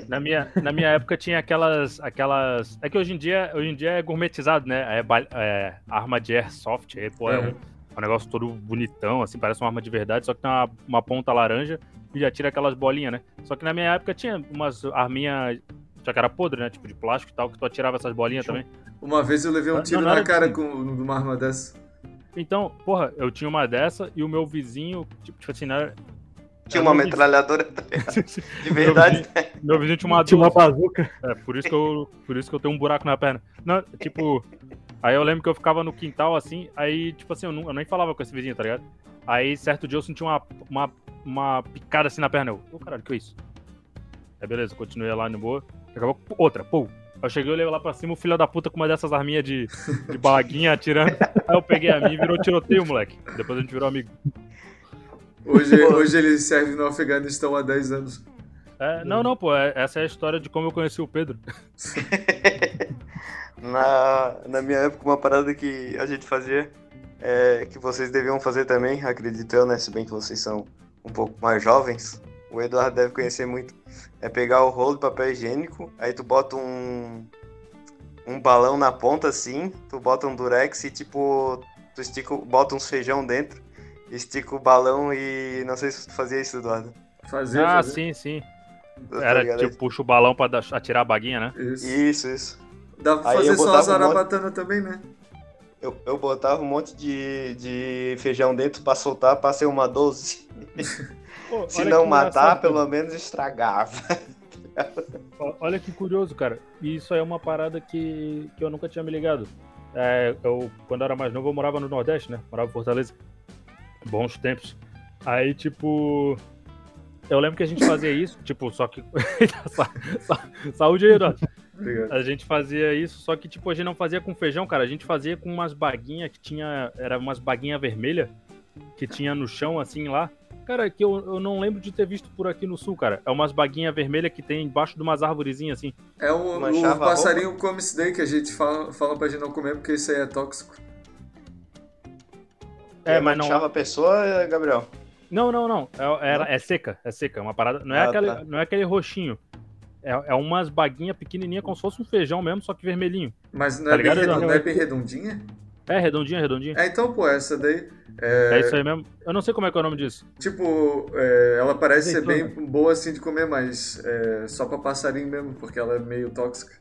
Speaker 1: Na minha, na minha época tinha aquelas, aquelas. É que hoje em dia, hoje em dia é gourmetizado, né? É, é arma de airsoft, aí, pô, é,
Speaker 4: É.
Speaker 1: um, é um negócio todo bonitão, assim, parece uma arma de verdade, só que tem uma, uma ponta laranja e já tira aquelas bolinhas, né? Só que na minha época tinha umas arminhas. Só que era podre, né? Tipo de plástico e tal, que tu atirava essas bolinhas também.
Speaker 4: Uma vez eu levei um
Speaker 1: Não,
Speaker 4: tiro
Speaker 1: não
Speaker 4: na
Speaker 1: era
Speaker 4: cara
Speaker 1: assim.
Speaker 4: com numa arma dessa.
Speaker 1: Então, porra, eu tinha uma dessa e o meu vizinho, tipo, tipo assim, né?
Speaker 3: Tinha uma
Speaker 1: meu vizinho.
Speaker 3: metralhadora de verdade.
Speaker 1: Meu vizinho tinha uma
Speaker 2: Tinha uma
Speaker 1: 12.
Speaker 2: bazuca.
Speaker 1: É, por isso que eu, por isso que eu tenho um buraco na perna. Não, tipo, aí eu lembro que eu ficava no quintal assim, aí, tipo assim, eu, não, eu nem falava com esse vizinho, tá ligado? Aí, certo dia eu senti uma, uma, uma picada assim na perna. Eu, ô caralho, que é isso? Aí, beleza, continuei lá no boa. Acabou outra, pô. Eu cheguei, olhei lá pra cima, o filho da puta com uma dessas arminhas de, de baguinha atirando. Aí eu peguei a minha e virou tiroteio, moleque. Depois a gente virou amigo.
Speaker 4: Hoje, hoje ele serve no Afeganistão há 10 anos.
Speaker 1: É, não, não, pô, é- essa é a história de como eu conheci o Pedro.
Speaker 3: Na, na minha época, uma parada que a gente fazia, é, que vocês deviam fazer também, acredito eu, né? Se bem que vocês são um pouco mais jovens, o Eduardo deve conhecer muito. É pegar o rolo de papel higiênico, aí tu bota um, um balão na ponta assim, tu bota um durex e tipo, tu estica, bota uns feijão dentro, estica o balão e não sei se tu fazia isso, Eduardo.
Speaker 4: Fazer,
Speaker 1: Ah,
Speaker 4: fazer.
Speaker 1: sim, sim.
Speaker 3: Tá
Speaker 1: Era tipo, puxa o balão pra dar- atirar a baguinha, né?
Speaker 4: Isso.
Speaker 3: Isso, isso.
Speaker 4: Dá pra
Speaker 3: Aí
Speaker 4: fazer só a
Speaker 3: botava um
Speaker 4: zarabatana também, né?
Speaker 3: Eu, eu botava um monte de, de feijão dentro pra soltar, passei uma 12.
Speaker 1: Pô,
Speaker 3: Se não matar, pelo menos estragava.
Speaker 1: Olha que curioso, cara. E isso aí é uma parada que, que eu nunca tinha me ligado. É, eu, quando eu era mais novo, eu morava no Nordeste, né? Morava em Fortaleza. Bons tempos. Aí, tipo. Eu lembro que a gente fazia isso, tipo, só que. Sa- sa- Saúde aí, Eduardo.
Speaker 4: Obrigado.
Speaker 1: A gente fazia isso, só que, tipo, a gente não fazia com feijão, cara. A gente fazia com umas baguinhas que tinha. Era umas baguinhas vermelhas que tinha no chão, assim, lá. Cara, que eu, eu não lembro de ter visto por aqui no sul, cara. É umas baguinhas vermelhas que tem embaixo de umas arvorezinhas, assim.
Speaker 4: É o, o
Speaker 3: Manchava
Speaker 4: passarinho come isso daí que a gente fala, fala pra gente não comer porque isso aí é tóxico.
Speaker 1: É, mas não.
Speaker 3: Manchava a pessoa, Gabriel.
Speaker 1: Não, não, não. É, era- é seca, é seca. É uma parada. Não é,
Speaker 3: Ah,
Speaker 1: aquele,
Speaker 3: tá.
Speaker 1: não é aquele roxinho. É, é umas baguinhas pequenininhas, como se fosse um feijão mesmo, só que vermelhinho.
Speaker 4: Mas não,
Speaker 1: Tá
Speaker 4: é, bem
Speaker 1: ligado,
Speaker 4: redon-
Speaker 1: Eduardo?
Speaker 4: não é bem redondinha?
Speaker 1: É, redondinha, redondinha.
Speaker 4: É, então, pô, essa daí.
Speaker 1: É,
Speaker 4: É,
Speaker 1: isso aí mesmo. Eu não sei como é que é o nome disso.
Speaker 4: Tipo, é, ela parece ser
Speaker 2: Azeitona.
Speaker 4: bem boa assim de comer, mas é só pra passarinho mesmo, porque ela é meio tóxica.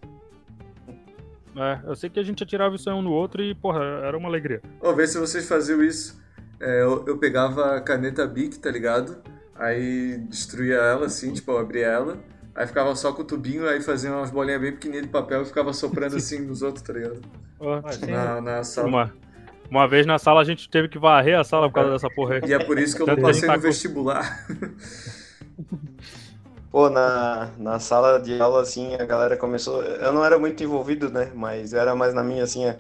Speaker 1: É, eu sei que a gente atirava isso aí um no outro e, porra, era uma alegria.
Speaker 4: Ô, vê se vocês faziam isso. É, eu, eu pegava a caneta Bic, tá ligado? Aí destruía ela assim, tipo, eu abria ela. Aí ficava só com o tubinho, aí fazia umas bolinhas bem pequenininhas de papel e ficava soprando assim nos outros, tá ligado? Na, na sala.
Speaker 1: uma, uma vez na sala a gente teve que varrer a sala por causa dessa porra aí.
Speaker 4: E é por isso que eu não passei no vestibular.
Speaker 3: Pô, na, na sala de aula, assim, a galera começou. Eu não era muito envolvido, né? Mas era mais na minha, assim, é-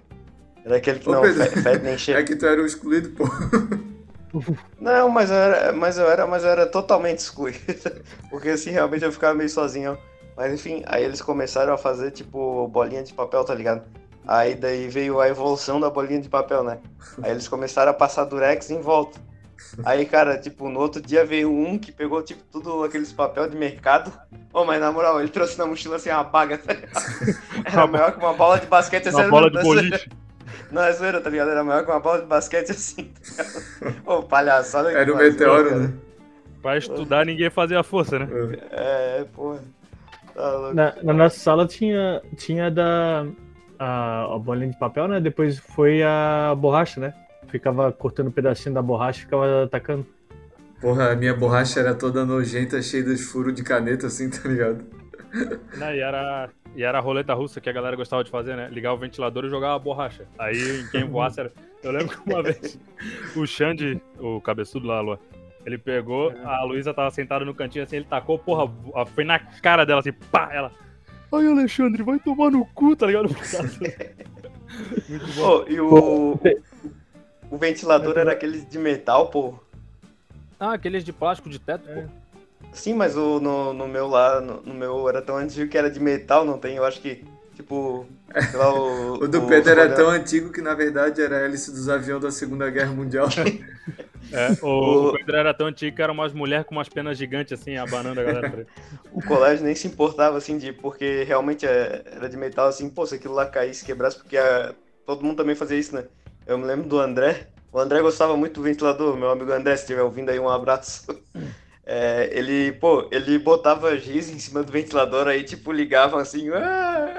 Speaker 3: era aquele que
Speaker 4: Ô,
Speaker 3: não
Speaker 4: Pedro.
Speaker 3: fede nem
Speaker 4: É
Speaker 3: cheira.
Speaker 4: que tu era o excluído, pô.
Speaker 3: Não, mas eu era, mas eu era, mas eu era totalmente excluído. Porque assim, realmente eu ficava meio sozinho. Mas enfim, aí eles começaram a fazer, tipo, bolinha de papel, tá ligado? Aí daí veio a evolução da bolinha de papel, né? Aí eles começaram a passar durex em volta. Aí, cara, tipo, no outro dia veio um que pegou, tipo, tudo aqueles papel de mercado. Ô, mas na moral, ele trouxe na mochila assim uma baga, tá ligado? Era maior que uma bola de basquete.
Speaker 1: Uma bola de boliche.
Speaker 3: Não, é zoeira, tá ligado? Era maior que uma bola de basquete assim. Tá Ô, palhaçada.
Speaker 4: Era o meteoro, né?
Speaker 1: Pra estudar, ninguém fazia força, né?
Speaker 3: É, porra. Tá
Speaker 2: na, na, nossa sala tinha, tinha da a, a bolinha de papel, né? Depois foi a borracha, né? Ficava cortando um pedacinho da borracha e ficava atacando.
Speaker 4: Porra, a minha borracha era toda nojenta, cheia de furos de caneta, assim, tá ligado?
Speaker 1: Não, e, era, e era a roleta russa que a galera gostava de fazer, né? Ligar o ventilador e jogar a borracha. Aí quem voasse era. Eu lembro que uma vez o Xande, o cabeçudo lá, Lua, ele pegou, a Luísa tava sentada no cantinho assim, ele tacou, porra, foi na cara dela assim, pá, ela. Ai, Alexandre, vai tomar no cu, tá ligado?
Speaker 3: Muito bom. Oh, e o, o ventilador era aqueles de metal, pô.
Speaker 1: Ah, aqueles de plástico de teto, é. pô.
Speaker 3: Sim, mas o, no, no meu lá, no, no, meu era tão antigo que era de metal, não tem, eu acho que Tipo, sei lá, o.
Speaker 4: o do o, Pedro era tão antigo que na verdade era a hélice dos aviões da Segunda Guerra Mundial.
Speaker 1: É, o, o Pedro era tão antigo que era umas mulheres com umas penas gigantes assim, abanando a galera.
Speaker 3: o colégio nem se importava assim, de, porque realmente é, era de metal assim, pô, se aquilo lá caísse, quebrasse, porque a, todo mundo também fazia isso, né? Eu me lembro do André. O André gostava muito do ventilador, meu amigo André, se estiver ouvindo aí, um abraço. É, ele, pô, ele botava giz em cima do ventilador, aí, tipo, ligava assim, ah!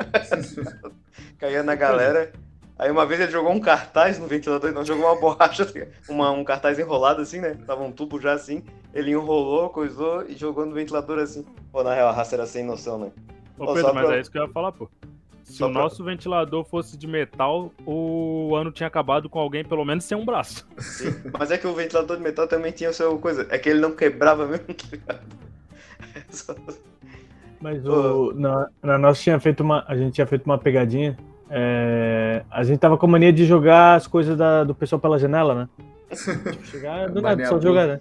Speaker 3: caía na galera. Aí uma vez ele jogou um cartaz no ventilador, não jogou uma borracha, tá uma, um cartaz enrolado assim, né? Tava um tubo já assim. Ele enrolou, coisou e jogou no ventilador assim. Pô, na real, a raça era sem noção, né?
Speaker 1: Ô, Pedro, mas pra... é isso que eu ia falar, pô. Se só o pra... nosso ventilador fosse de metal, o ano tinha acabado com alguém pelo menos sem um braço.
Speaker 3: Sim, mas é que o ventilador de metal também tinha o seu coisa. É que ele não quebrava mesmo, tá ligado?
Speaker 2: É só... Mas o, na, na nossa tinha feito uma. A gente tinha feito uma pegadinha. É, a gente tava com a mania de jogar as coisas da, do pessoal pela janela, né? tipo, chegar do nada, só jogar, né?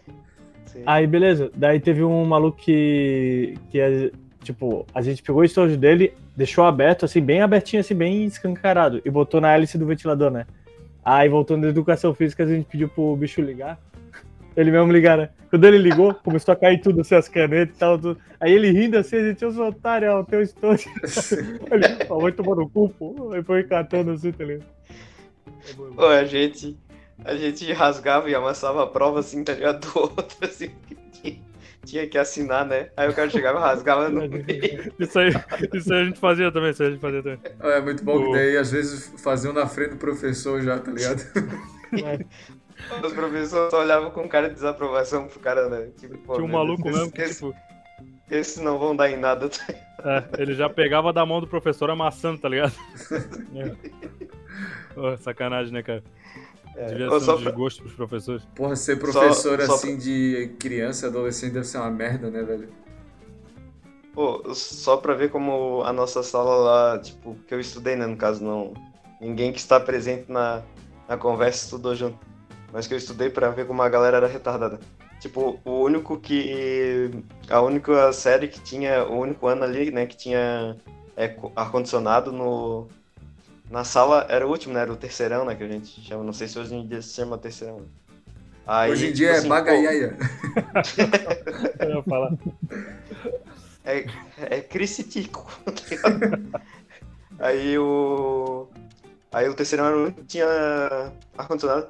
Speaker 2: Sim. Aí, beleza. Daí teve um maluco que. que tipo, a gente pegou o estojo dele, deixou aberto, assim, bem abertinho, assim, bem escancarado, e botou na hélice do ventilador, né? Aí, voltando da educação física, a gente pediu pro bicho ligar. Ele mesmo ligar, né? Quando ele ligou, começou a cair tudo, assim, as canetas e tal. Tudo. Aí ele rindo assim, a gente, os otários, ó, o teu estojo. ele, ó, vai tomar no cu, pô. Aí foi catando assim, tá ligado?
Speaker 3: Pô, a gente, a gente rasgava e amassava a prova, assim, tá ligado? Do outro, assim, tinha que assinar, né? Aí o cara chegava e rasgava no meio.
Speaker 1: Isso aí, isso aí a gente fazia também, isso aí a gente fazia também.
Speaker 4: É muito bom o... que daí às vezes faziam na frente do professor já, tá ligado?
Speaker 3: Os professores só olhavam com cara de desaprovação pro cara, né?
Speaker 1: Tipo, pô, Tinha um maluco mesmo que, esse, tipo...
Speaker 3: Esses não vão dar em nada.
Speaker 1: Tá é, ele já pegava da mão do professor amassando, tá ligado? é. oh, sacanagem, né, cara? É, Devia ser um desgosto pra... pros professores.
Speaker 4: Porra, ser professor só, assim só... de criança, adolescente deve ser uma merda, né, velho?
Speaker 3: Pô, só pra ver como a nossa sala lá, tipo, que eu estudei, né, no caso, não. Ninguém que está presente na, na conversa estudou junto. Mas que eu estudei pra ver como a galera era retardada. Tipo, o único que. A única série que tinha. O único ano ali, né, que tinha é, ar-condicionado no, na sala era o último, né? Era o terceirão, né? Que a gente chama. Não sei se hoje em dia se chama terceirão.
Speaker 4: Aí, hoje em dia tipo, é assim, bagaiaia.
Speaker 1: Eu ia falar.
Speaker 3: É, é Crisitico. aí o. Aí o terceirão era o único que tinha ar-condicionado.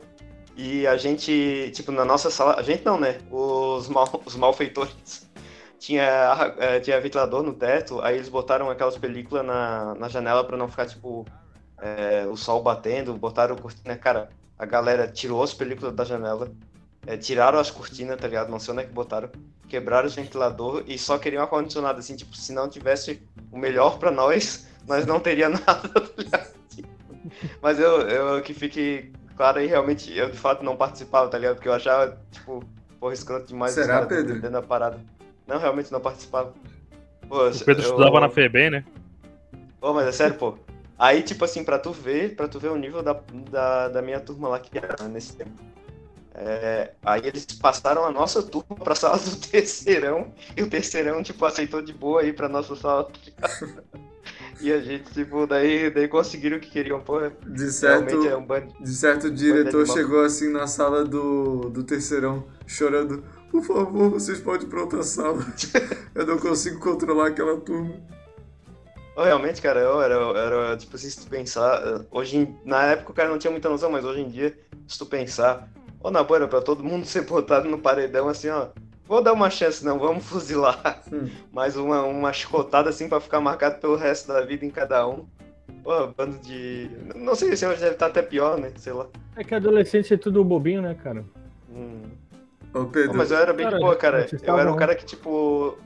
Speaker 3: E a gente, tipo, na nossa sala. A gente não, né? Os, mal, os malfeitores. Tinha, é, tinha ventilador no teto, aí eles botaram aquelas películas na, na janela pra não ficar, tipo, é, o sol batendo, botaram cortina, cara, a galera tirou as películas da janela, é, tiraram as cortinas, tá ligado? Não sei onde é que botaram, quebraram o ventilador e só queriam ar-condicionado, assim, tipo, se não tivesse o melhor para nós, nós não teria nada, tá ligado? Mas eu, eu que fique claro aí, realmente, eu de fato não participava, tá ligado? Porque eu achava, tipo, porra, escroto demais.
Speaker 4: Será, Pedro?
Speaker 3: Dentro da parada. Não, realmente não participava.
Speaker 1: Pô, o Pedro eu, estudava eu... na FEBEM, né?
Speaker 3: Pô, mas é sério, pô. Aí, tipo assim, pra tu ver, pra tu ver o nível da, da, da minha turma lá que era nesse tempo. É, aí eles passaram a nossa turma pra sala do terceirão, e o terceirão, tipo, aceitou de boa aí pra nossa sala. e a gente, tipo, daí, daí conseguiram o que queriam, porra.
Speaker 4: De certo,
Speaker 3: é um bando.
Speaker 4: de certo o diretor chegou assim na sala do, do terceirão, chorando. Por favor, vocês podem ir pra outra sala. Eu não consigo controlar aquela turma.
Speaker 3: Realmente, cara, eu era, era, tipo assim, se tu pensar, hoje em- na época o cara não tinha muita noção, mas hoje em dia, se tu pensar, ô, na boa, era pra todo mundo ser botado no paredão, assim, ó, vou dar uma chance não, vamos fuzilar,
Speaker 4: Hum.
Speaker 3: mais uma, uma chicotada, assim, pra ficar marcado pelo resto da vida em cada um. Pô, bando de... Não sei se hoje deve estar até pior, né, sei lá.
Speaker 2: É que adolescente é tudo bobinho, né, cara?
Speaker 3: Hum.
Speaker 4: Ô,
Speaker 3: Pô,
Speaker 4: Pedro,
Speaker 3: mas eu era bem
Speaker 2: Cara,
Speaker 3: de boa, cara. Eu era um cara que, tipo,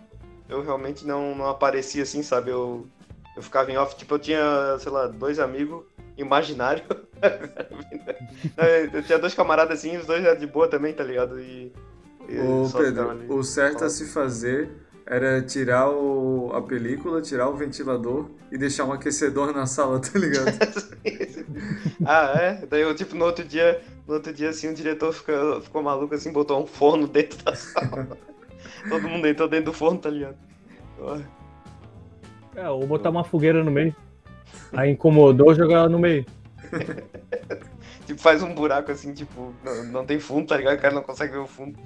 Speaker 3: eu realmente não, não aparecia assim, sabe? Eu, eu ficava em off, tipo, eu tinha, sei lá, dois amigos imaginários. eu tinha dois camaradas assim, os dois eram de boa também, tá ligado? E. e
Speaker 4: Ô,
Speaker 3: ali.
Speaker 4: Pedro, o certo a se fazer era tirar o, a película, tirar o ventilador e deixar um aquecedor na sala, tá ligado?
Speaker 3: ah, é? Daí eu, tipo, no outro dia, no outro dia, assim, o diretor ficou, ficou maluco, assim, botou um forno dentro da sala. Todo mundo entrou dentro do forno, tá ligado?
Speaker 2: É, ou botar uma fogueira no meio. Aí incomodou, jogar ela no meio.
Speaker 3: Tipo, faz um buraco assim, tipo, não, não tem fundo, tá ligado? O cara não consegue ver o fundo.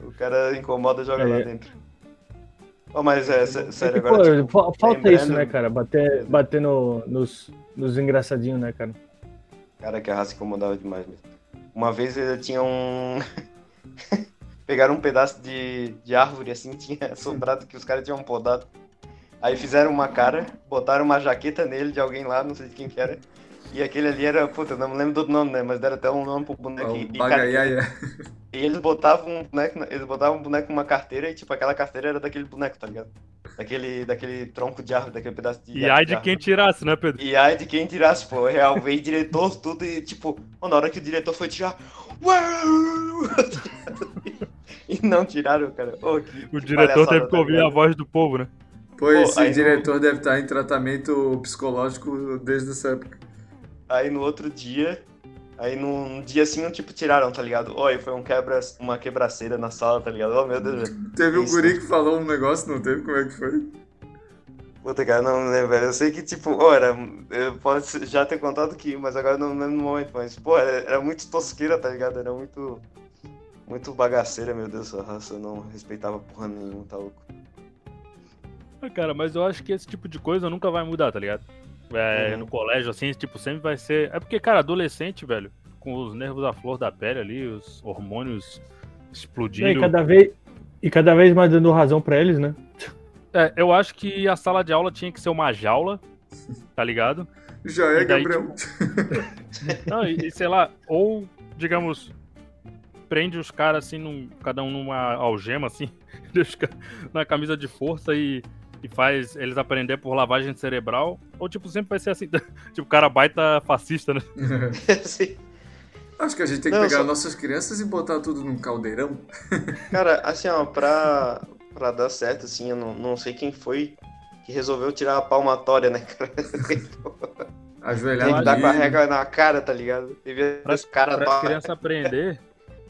Speaker 3: O cara incomoda joga
Speaker 2: É.
Speaker 3: lá dentro. Ó, mas é, sé- sério, agora.
Speaker 2: pô,
Speaker 3: tipo,
Speaker 2: fa- falta
Speaker 3: lembrando-
Speaker 2: isso, né, cara? Bater, bater no, nos, nos engraçadinhos, né, cara?
Speaker 3: Cara, que a raça incomodava demais mesmo. Uma vez ele tinha um. Pegaram um pedaço de, de árvore assim, tinha sobrado que os caras tinham podado. Aí fizeram uma cara, botaram uma jaqueta nele de alguém lá, não sei de quem que era. E aquele ali era, puta, não me lembro do nome, né? Mas deram até um nome pro boneco.
Speaker 4: O
Speaker 3: E, cara,
Speaker 4: bagaiaia.
Speaker 3: E eles botavam um boneco, eles botavam um boneco numa carteira e, tipo, aquela carteira era daquele boneco, tá ligado? Daquele, daquele tronco de árvore, daquele pedaço de
Speaker 1: E ai de quem tirasse, né, Pedro?
Speaker 3: E ai de quem tirasse, pô, real, veio diretor, tudo e, tipo, na hora que o diretor foi tirar, uau! e não tiraram, cara. Ô, que-
Speaker 1: O
Speaker 3: que
Speaker 1: diretor teve que
Speaker 3: tá
Speaker 1: ouvir a
Speaker 3: ligado?
Speaker 1: voz do povo, né?
Speaker 4: Pô,
Speaker 3: Pô,
Speaker 4: esse
Speaker 3: aí no-
Speaker 4: diretor deve estar em tratamento psicológico desde essa época.
Speaker 3: Aí no outro dia, aí num dia assim, tipo, tiraram, tá ligado? Ó, e foi um quebra, uma quebraceira na sala, tá ligado? Oh, meu Deus.
Speaker 4: Teve um
Speaker 3: Isso.
Speaker 4: guri que falou um negócio, não teve? Como é que foi?
Speaker 3: Puta, cara, não lembro, velho. Eu sei que, tipo, ó, era. Eu posso já ter contado que, mas agora eu não lembro no momento. Mas, pô, era, era muito tosqueira, tá ligado? Era muito. Muito bagaceira, meu Deus, essa raça. Eu não respeitava porra nenhuma, tá louco.
Speaker 1: Ah, Cara, mas eu acho que esse tipo de coisa nunca vai mudar, tá ligado? É,
Speaker 3: Uhum.
Speaker 1: No colégio, assim, tipo, sempre vai ser. É porque, cara, adolescente, velho, com os nervos à flor da pele ali, os hormônios
Speaker 2: E,
Speaker 1: explodindo.
Speaker 2: cada vez, e cada vez mais dando razão pra eles, né?
Speaker 1: É, eu acho que a sala de aula tinha que ser uma jaula, tá ligado?
Speaker 4: Já é,
Speaker 1: E daí,
Speaker 4: Gabriel.
Speaker 1: Não, e, e sei lá, ou, digamos, prende os caras assim, num, cada um numa algema, assim, deixa os caras na camisa de força e, e faz eles aprender por lavagem cerebral. Ou, tipo, sempre vai ser assim, tipo, cara baita fascista, né?
Speaker 3: Assim,
Speaker 4: Acho que a gente tem que
Speaker 3: Não,
Speaker 4: pegar
Speaker 3: só-
Speaker 4: nossas crianças e botar tudo num caldeirão.
Speaker 3: cara, assim, ó, pra, pra dar certo, assim, eu não, não sei quem foi que resolveu tirar a palmatória, né, cara?
Speaker 4: Ajoelhar
Speaker 3: Tem que dar com a régua na cara, tá ligado? Devia
Speaker 1: Pra-
Speaker 3: cara
Speaker 1: Pra criança aprender,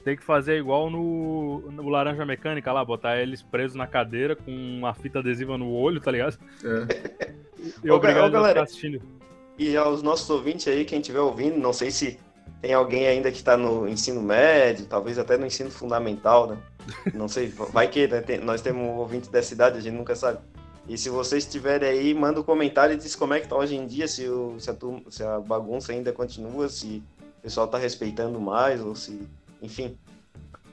Speaker 1: tem que fazer igual no, no Laranja Mecânica lá, botar eles presos na cadeira com uma fita adesiva no olho, tá ligado?
Speaker 4: É.
Speaker 1: E a
Speaker 3: galera.
Speaker 1: ficar assistindo.
Speaker 3: E aos nossos ouvintes aí, quem estiver ouvindo, não sei se tem alguém ainda que está no ensino médio, talvez até no ensino fundamental, né? Não sei, vai que né? Tem- nós temos ouvintes dessa idade, a gente nunca sabe. E se vocês estiverem aí, manda um comentário e diz como é que tá hoje em dia, se, o, se, a, turma- se a bagunça ainda continua, se o pessoal tá respeitando mais, ou se. Enfim.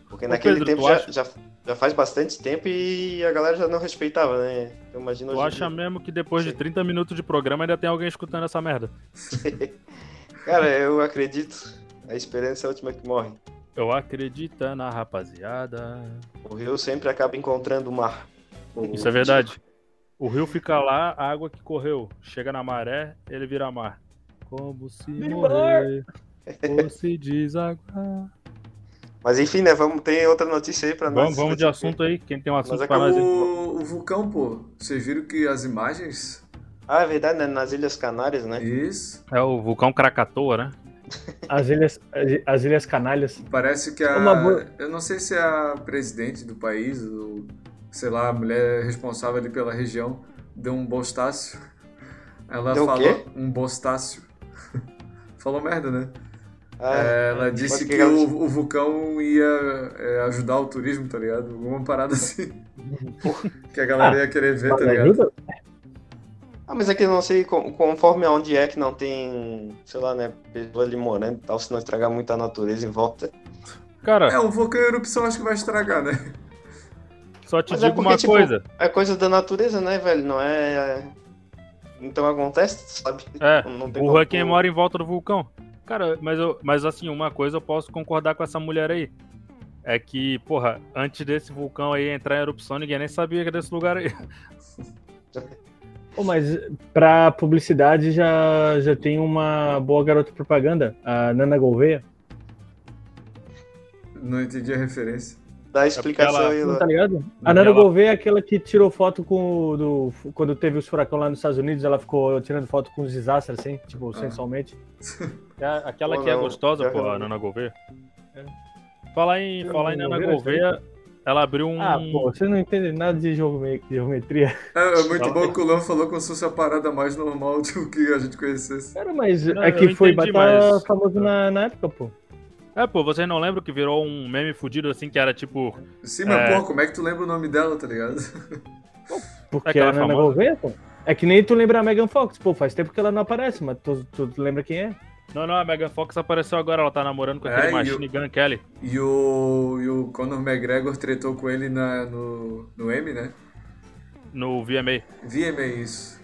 Speaker 3: Porque
Speaker 1: Ô,
Speaker 3: naquele
Speaker 1: Pedro,
Speaker 3: tempo já,
Speaker 1: acha-
Speaker 3: já, já faz bastante tempo e a galera já não respeitava, né? Então imagina
Speaker 1: Tu acha
Speaker 3: dia.
Speaker 1: mesmo que depois de
Speaker 3: Sim.
Speaker 1: 30 minutos de programa ainda tem alguém escutando essa merda?
Speaker 3: Cara, eu acredito. A esperança é a última que morre.
Speaker 1: Eu acredito na rapaziada.
Speaker 3: O rio sempre acaba encontrando o mar.
Speaker 1: Isso é verdade. O rio fica lá, a água que correu. Chega na maré, ele vira mar. Como se morrer, fosse desaguar.
Speaker 3: Mas enfim, né? Vamos ter outra notícia aí pra nós.
Speaker 1: Vamos, vamos de assunto aí. Quem tem um assunto
Speaker 3: Mas
Speaker 1: pra nós aí?
Speaker 4: O, o vulcão, pô. Vocês viram que as imagens.
Speaker 3: Ah, é verdade, né? Nas Ilhas Canárias, né?
Speaker 4: Isso.
Speaker 1: É o vulcão Krakatoa, né?
Speaker 2: As ilhas, as ilhas canalhas.
Speaker 4: Parece que a.
Speaker 2: Uma boa-
Speaker 4: Eu não sei se é a presidente do país, ou sei lá, a mulher responsável ali pela região, deu um bostácio. Ela
Speaker 3: Deu o
Speaker 4: falou.
Speaker 3: quê?
Speaker 4: Um bostácio. falou merda, né?
Speaker 3: Ah,
Speaker 4: É, ela
Speaker 3: mas
Speaker 4: disse
Speaker 3: o
Speaker 4: que,
Speaker 3: ela
Speaker 4: o, o vulcão ia é, ajudar o turismo, tá ligado? Alguma parada assim. que a galera ia querer ver, tá
Speaker 2: Mas
Speaker 4: ligado?
Speaker 2: ajuda?
Speaker 3: Ah, mas é que eu não sei com- conforme aonde é que não tem, sei lá, né, pessoa ali morando e tal, se não estragar muito a natureza em volta.
Speaker 1: Cara,
Speaker 4: É, um vulcão em erupção acho que vai estragar, né?
Speaker 1: só te
Speaker 3: Mas é
Speaker 1: digo
Speaker 3: porque,
Speaker 1: uma
Speaker 3: tipo,
Speaker 1: coisa.
Speaker 3: É coisa da natureza, né, velho? Não é. Então acontece, sabe?
Speaker 1: É,
Speaker 3: Não tem
Speaker 1: burro
Speaker 3: como
Speaker 1: é quem mora em volta do vulcão. Cara, mas, eu, mas assim, uma coisa eu posso concordar com essa mulher aí. É que, porra, antes desse vulcão aí entrar em erupção, ninguém nem sabia que era desse lugar aí.
Speaker 2: Pô, mas pra publicidade já, já tem uma boa garota propaganda, a Nana Gouveia.
Speaker 4: Não entendi a referência.
Speaker 3: Dá a explicação
Speaker 1: ela-
Speaker 3: aí,
Speaker 2: Não tá ligado? A Nana
Speaker 1: ela-
Speaker 2: Gouveia é aquela que tirou foto com o do. Quando teve os furacão lá nos Estados Unidos, ela ficou tirando foto com os desastres, assim, tipo,
Speaker 4: Ah.
Speaker 2: sensualmente.
Speaker 1: É aquela
Speaker 3: Pô,
Speaker 1: que é
Speaker 3: não,
Speaker 1: gostosa, pô, a. Nana Gouveia. Falar em,
Speaker 2: Nana
Speaker 1: falar em Nana
Speaker 2: Gouveia,
Speaker 1: ela abriu um.
Speaker 2: Ah, pô, você não entende nada de geome- geometria.
Speaker 4: É, é muito bom que o Léo falou como se fosse a parada mais normal do que a gente conhecesse.
Speaker 2: Cara, mas
Speaker 1: Não,
Speaker 2: é que foi
Speaker 1: entendi,
Speaker 2: bater
Speaker 1: mas-
Speaker 2: famoso na, na época, pô.
Speaker 1: É, pô, vocês não lembram que virou um meme fudido assim, que era tipo.
Speaker 4: Sim, mas
Speaker 1: É.
Speaker 4: pô, como é que tu lembra o nome dela, tá ligado?
Speaker 2: Porque
Speaker 1: Aquela
Speaker 2: a Nana
Speaker 1: famosa?
Speaker 2: Gouveia, pô. É que nem tu lembra a Megan Fox, pô, faz tempo que ela não aparece, mas tu, tu lembra quem é?
Speaker 1: Não, não, a Megan Fox apareceu agora, ela tá namorando com
Speaker 4: É,
Speaker 1: aquele
Speaker 4: e
Speaker 1: Machine Gun Kelly.
Speaker 4: E o, e o Conor McGregor tretou com ele na, no, no M, né?
Speaker 1: No VMA.
Speaker 4: VMA, isso.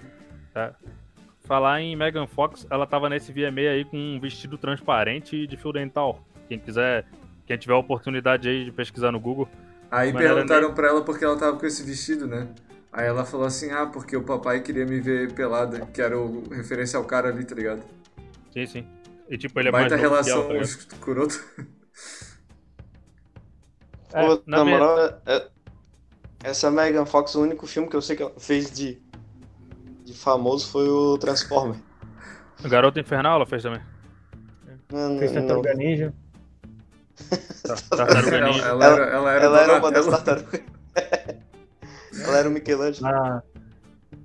Speaker 1: Falar em Megan Fox, ela tava nesse VMA aí com um vestido transparente de fio dental. Quem quiser, quem tiver a oportunidade aí de pesquisar no Google.
Speaker 4: Aí perguntaram pra ela porque ela tava com esse vestido, né? Aí ela falou assim, ah, porque o papai queria me ver pelada, que era o referência ao cara ali, tá ligado?
Speaker 1: Sim, sim. E tipo, ele é
Speaker 4: Baita
Speaker 1: mais ela,
Speaker 4: relação
Speaker 1: tá ligado?
Speaker 4: escroto.
Speaker 1: É,
Speaker 3: Pô,
Speaker 1: na
Speaker 3: na
Speaker 1: ver-
Speaker 3: moral, é- essa Megan Fox, o único filme que eu sei que ela fez de, de famoso foi o Transformer.
Speaker 1: Garota Infernal ela fez também.
Speaker 3: Não,
Speaker 2: Fez Tartaruga Ninja.
Speaker 1: Tá- Tartaruga
Speaker 4: Ela,
Speaker 1: Ninja.
Speaker 4: ela era, ela era,
Speaker 3: ela era uma das tartarugas. ela era o Michelangelo.
Speaker 2: Ah,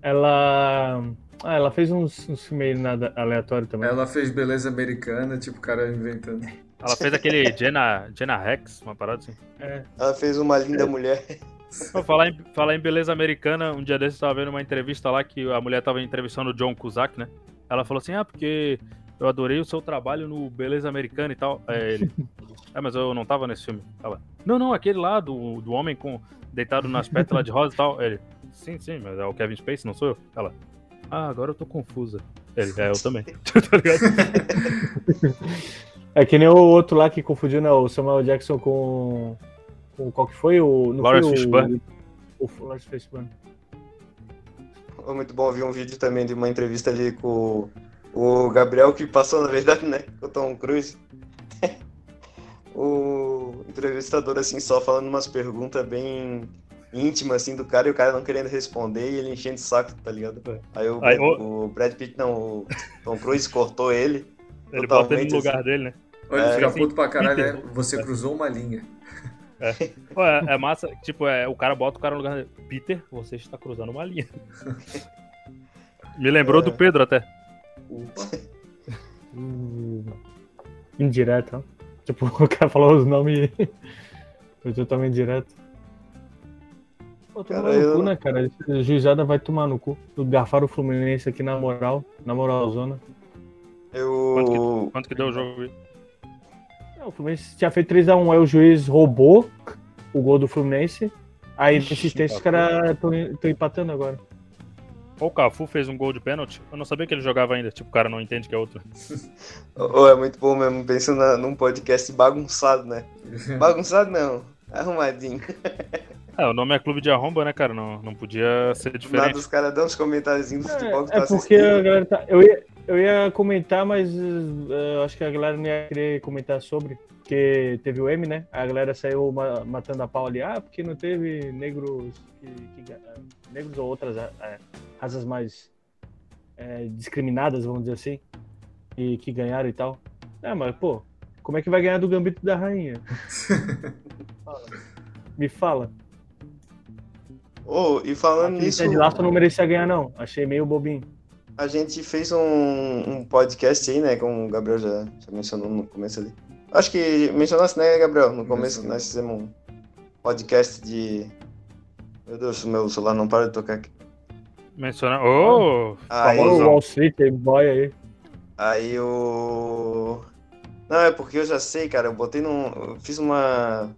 Speaker 2: ela. Ah, ela fez uns, uns filmes meio nada aleatório também.
Speaker 4: Ela fez beleza americana, tipo, o cara inventando.
Speaker 1: Ela fez aquele Jenna, Jenna Rex, uma parada assim.
Speaker 2: É.
Speaker 3: Ela fez uma linda mulher.
Speaker 1: Pô, falar, em, falar em beleza americana, um dia desses eu tava vendo uma entrevista lá que a mulher tava entrevistando o John Cusack, né? Ela falou assim, ah, porque eu adorei o seu trabalho no Beleza Americana e tal. Aí ele, é, mas eu não tava nesse filme. Ela, não, não, aquele lá do, do homem com deitado nas pétalas de rosa e tal. Ele, sim, sim, mas é o Kevin Space, não sou eu? Ela, ah, agora eu tô confusa. Ele, é, eu também. tá ligado?
Speaker 2: É que nem o outro lá que confundiu né, o Samuel Jackson com. com qual que foi? O, não
Speaker 1: Lawrence Fishburne.
Speaker 2: O, o Lawrence Fishburne.
Speaker 3: Foi muito bom ver um vídeo também de uma entrevista ali com o Gabriel, que passou, na verdade, né? Com o Tom Cruise. o entrevistador, assim, só falando umas perguntas bem íntimas, assim, do cara, e o cara não querendo responder, e ele enchendo o saco, tá ligado? Aí o,
Speaker 1: Aí,
Speaker 3: Brad, o Brad Pitt, não, o Tom Cruise cortou ele.
Speaker 1: Ele bota ele no lugar dele, né?
Speaker 4: Olha,
Speaker 3: É,
Speaker 4: fica
Speaker 1: assim,
Speaker 4: puto pra caralho,
Speaker 1: Peter.
Speaker 4: né? Você cruzou uma linha.
Speaker 1: Pô, é, é massa, tipo, é, o cara bota o cara no lugar dele. Peter, você está cruzando uma linha. Me lembrou
Speaker 3: É.
Speaker 1: do Pedro até.
Speaker 4: Opa.
Speaker 2: Hum, Indireto, ó. Tipo, o cara falou os nomes. Foi totalmente direto. Pô, tomar
Speaker 3: Cara,
Speaker 2: no
Speaker 3: eu-
Speaker 2: cu, né, cara? Esse Juizada vai tomar no cu. Garfaram o Fluminense aqui na moral. Na moral, zona.
Speaker 3: Eu.
Speaker 1: Quanto que deu o jogo? aí?
Speaker 2: Não, o Fluminense tinha feito 3x1, aí o juiz roubou o gol do Fluminense. Aí,
Speaker 1: Ixi,
Speaker 2: textos, os caras estão empatando agora.
Speaker 1: O Cafu fez um gol de pênalti. Eu não sabia que ele jogava ainda. Tipo, o cara não entende que é outro.
Speaker 3: Oh, é muito bom mesmo, pensa na- num podcast bagunçado, né? Bagunçado não, arrumadinho.
Speaker 1: É, o nome é Clube de Arromba, né, cara? Não, não podia ser
Speaker 3: Do nada
Speaker 1: diferente.
Speaker 3: os caras dão uns comentários do futebol que
Speaker 2: É,
Speaker 3: tá
Speaker 2: é porque
Speaker 3: assistindo.
Speaker 2: a galera tá. Eu ia, eu ia comentar, mas eu acho que a galera não ia querer comentar sobre. Porque teve o M, né? A galera saiu ma- matando a pau ali. Ah, porque não teve negros que. que eh, negros ou outras eh, raças mais discriminadas, vamos dizer assim. E que ganharam e tal. É, mas, pô, como é que vai ganhar do Gambito da Rainha? Me fala.
Speaker 3: Ô, e falando nisso,
Speaker 2: Ted Lasso não merecia ganhar, não. Achei meio bobinho.
Speaker 3: a gente fez um, um podcast aí, né? Como o Gabriel já, já mencionou no começo ali. Acho que mencionasse, né, Gabriel? No começo nós fizemos um podcast de. Meu Deus, o meu celular não para de tocar aqui.
Speaker 1: Mencionar. Ô!
Speaker 3: Aí,
Speaker 2: Falou o Wall Street, aí, boy aí.
Speaker 3: aí o. Não, é porque eu já sei, cara. Eu botei num. Eu fiz uma.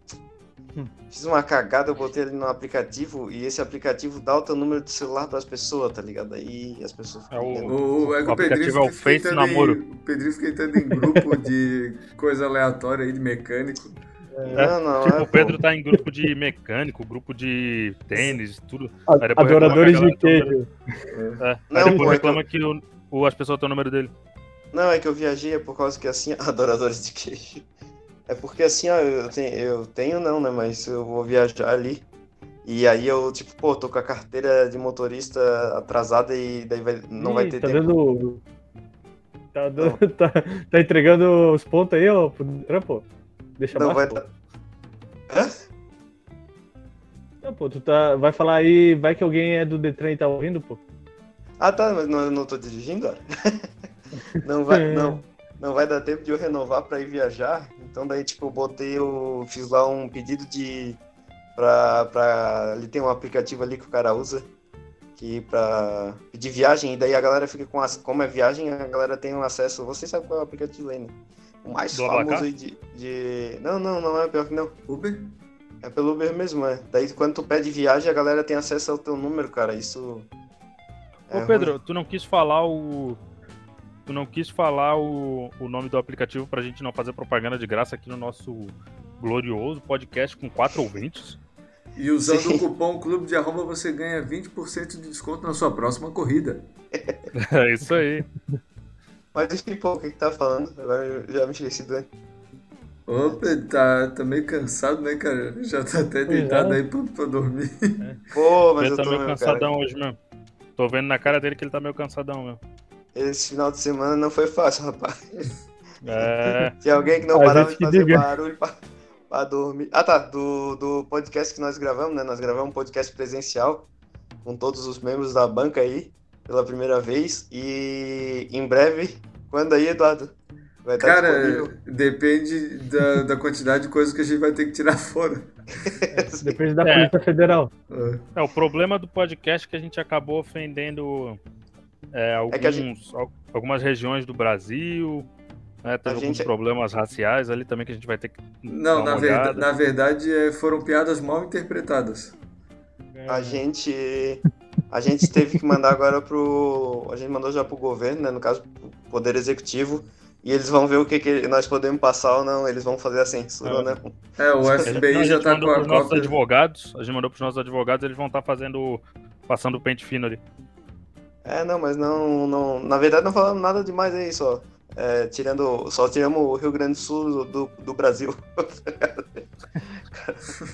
Speaker 3: Fiz uma cagada, eu botei ali no aplicativo e esse aplicativo dá o teu número de celular pras pessoas, tá ligado? Aí as pessoas ficam
Speaker 1: É o-.
Speaker 4: O, é
Speaker 1: O
Speaker 4: o Pedrinho
Speaker 1: aplicativo é o
Speaker 4: fica
Speaker 1: Face
Speaker 4: entrando
Speaker 1: Namoro.
Speaker 4: Em, o Pedrinho fica entrando em grupo de coisa aleatória aí, de mecânico.
Speaker 3: Não, não,
Speaker 1: Tipo,
Speaker 3: é,
Speaker 1: o Pedro tá em grupo de mecânico, grupo de tênis, tudo.
Speaker 2: A- Adoradores de queijo.
Speaker 1: É.
Speaker 3: Não,
Speaker 1: Aí
Speaker 3: pô,
Speaker 1: depois
Speaker 3: é
Speaker 1: reclama que o, o- as pessoas têm o número dele.
Speaker 3: Não, é que eu viajei é por causa que assim, adoradores de queijo. É porque assim, ó, eu tenho, eu tenho não, né? Mas eu vou viajar ali. E aí eu, tipo, pô, tô com a carteira de motorista atrasada e daí vai, não vai
Speaker 2: Ih,
Speaker 3: ter
Speaker 2: tá
Speaker 3: tempo.
Speaker 2: dando. Tá, dando, tá, tá entregando os pontos aí, ó, pro trampo. Deixa
Speaker 3: Não vai
Speaker 2: baixo, pô.
Speaker 3: dar. Hã?
Speaker 2: Não, pô, tu tá, vai falar aí, vai que alguém é do Detran e tá ouvindo, pô.
Speaker 3: Ah, tá, mas não, eu não tô dirigindo, ó. não vai, não, não vai dar tempo de eu renovar pra ir viajar. Então daí, tipo, eu botei, eu fiz lá um pedido de. Pra, pra. Ali tem um aplicativo ali que o cara usa. Que pra pedir viagem, e daí a galera fica com. As, como é viagem, a galera tem um acesso. Vocês sabem qual é o aplicativo aí, né? O mais
Speaker 1: Do
Speaker 3: famoso de, de. Não, não, não é pior que não.
Speaker 4: Uber?
Speaker 3: É pelo Uber mesmo, é. Daí quando tu pede viagem, a galera tem acesso ao teu número, cara. Isso. é
Speaker 1: Ô,
Speaker 3: ruim.
Speaker 1: Pedro, tu não quis falar o. Tu não quis falar o, o nome do aplicativo pra gente não fazer propaganda de graça aqui no nosso glorioso podcast com quatro ouvintes?
Speaker 4: E usando
Speaker 3: Sim.
Speaker 4: o cupom Clube de Arroba você ganha 20% de desconto na sua próxima corrida.
Speaker 1: É isso aí.
Speaker 3: Mas enfim, pô, o que que tá falando? Agora eu já me esqueci do.
Speaker 4: Pedro, tá, tá meio cansado, né, cara? Já tá até deitado
Speaker 2: é.
Speaker 4: aí pronto pra dormir.
Speaker 3: Pô, mas
Speaker 1: ele
Speaker 3: eu
Speaker 1: tá
Speaker 3: tô
Speaker 1: meio cansadão
Speaker 3: cara.
Speaker 1: hoje mesmo. Tô vendo na cara dele que ele tá meio cansadão mesmo.
Speaker 3: Esse final de semana não foi fácil, rapaz.
Speaker 1: É.
Speaker 3: Tinha alguém que não
Speaker 2: A
Speaker 3: parava de fazer
Speaker 2: diga.
Speaker 3: barulho pra, pra dormir. Ah, tá. Do, do podcast que nós gravamos, né? Nós gravamos um podcast presencial com todos os membros da banca aí, pela primeira vez. E em breve, quando aí, Eduardo? Vai estar
Speaker 4: Cara,
Speaker 3: disponível.
Speaker 4: depende da, da quantidade de coisas que a gente vai ter que tirar fora.
Speaker 2: Depende da
Speaker 1: É.
Speaker 2: Polícia Federal.
Speaker 4: É.
Speaker 1: É, o problema do podcast é que a gente acabou ofendendo é, alguns,
Speaker 3: que a gente-
Speaker 1: al- algumas regiões do Brasil. Né, teve
Speaker 3: A
Speaker 1: alguns
Speaker 3: gente-
Speaker 1: problemas raciais ali também que a gente vai ter que.
Speaker 4: Não, na,
Speaker 1: olhada.
Speaker 4: na verdade é, foram piadas mal interpretadas.
Speaker 3: A gente. A gente teve que mandar agora pro. A gente mandou já pro governo, né? No caso, pro Poder Executivo. E eles vão ver o que, que nós podemos passar ou não. Eles vão fazer a censura,
Speaker 1: É.
Speaker 3: né?
Speaker 4: É, o
Speaker 1: gente,
Speaker 4: FBI já tá com a
Speaker 1: nossos advogados. A gente mandou pros nossos advogados, eles vão estar fazendo. passando o pente fino ali.
Speaker 3: É, não, mas não, não. Na verdade, não falamos nada demais aí, só. É, tirando. Só tiramos o Rio Grande do Sul do, do Brasil.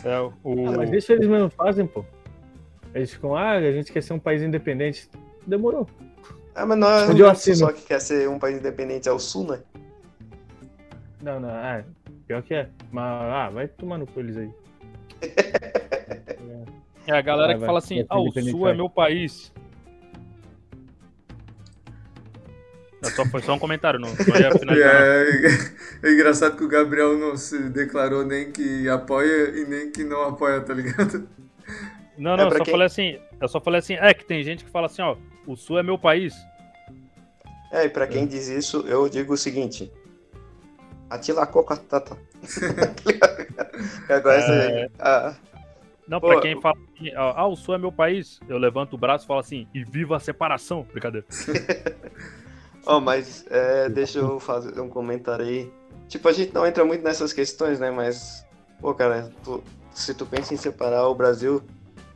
Speaker 1: É, o,
Speaker 2: Ah, mas deixa eles mesmo fazem, pô. Eles ficam, ah, a gente quer ser um país independente. Demorou.
Speaker 3: É, mas não é
Speaker 2: Onde eu
Speaker 3: só que quer ser um país independente, é o Sul, né?
Speaker 2: Não, não, ah, pior que é. Mas, ah, vai tomar no cu eles aí.
Speaker 1: é a galera
Speaker 2: Vai,
Speaker 1: que
Speaker 2: vai,
Speaker 1: fala assim: ah, o Sul
Speaker 2: vai."
Speaker 1: é meu país. Só, foi só um comentário, não, não ia finalizar. não.
Speaker 4: É, é engraçado que o Gabriel não se declarou nem que apoia e nem que não apoia, tá ligado?
Speaker 1: Não,
Speaker 3: É
Speaker 1: não, eu
Speaker 3: pra
Speaker 1: só
Speaker 3: quem-
Speaker 1: falei assim. Eu só falei assim, é que tem gente que fala assim, ó, o Sul é meu país.
Speaker 3: É, e pra quem diz isso, eu digo o seguinte. Atila coca tata. Agora essa aí. Ah,
Speaker 1: Não,
Speaker 3: Pô,
Speaker 1: pra quem fala assim, ó, ah, o Sul é meu país, eu levanto o braço e falo assim, e viva a separação. Brincadeira.
Speaker 3: Ó, mas é, deixa eu fazer um comentário aí. Tipo, a gente não entra muito nessas questões, né? Mas, pô, cara, tu- se tu pensa em separar o Brasil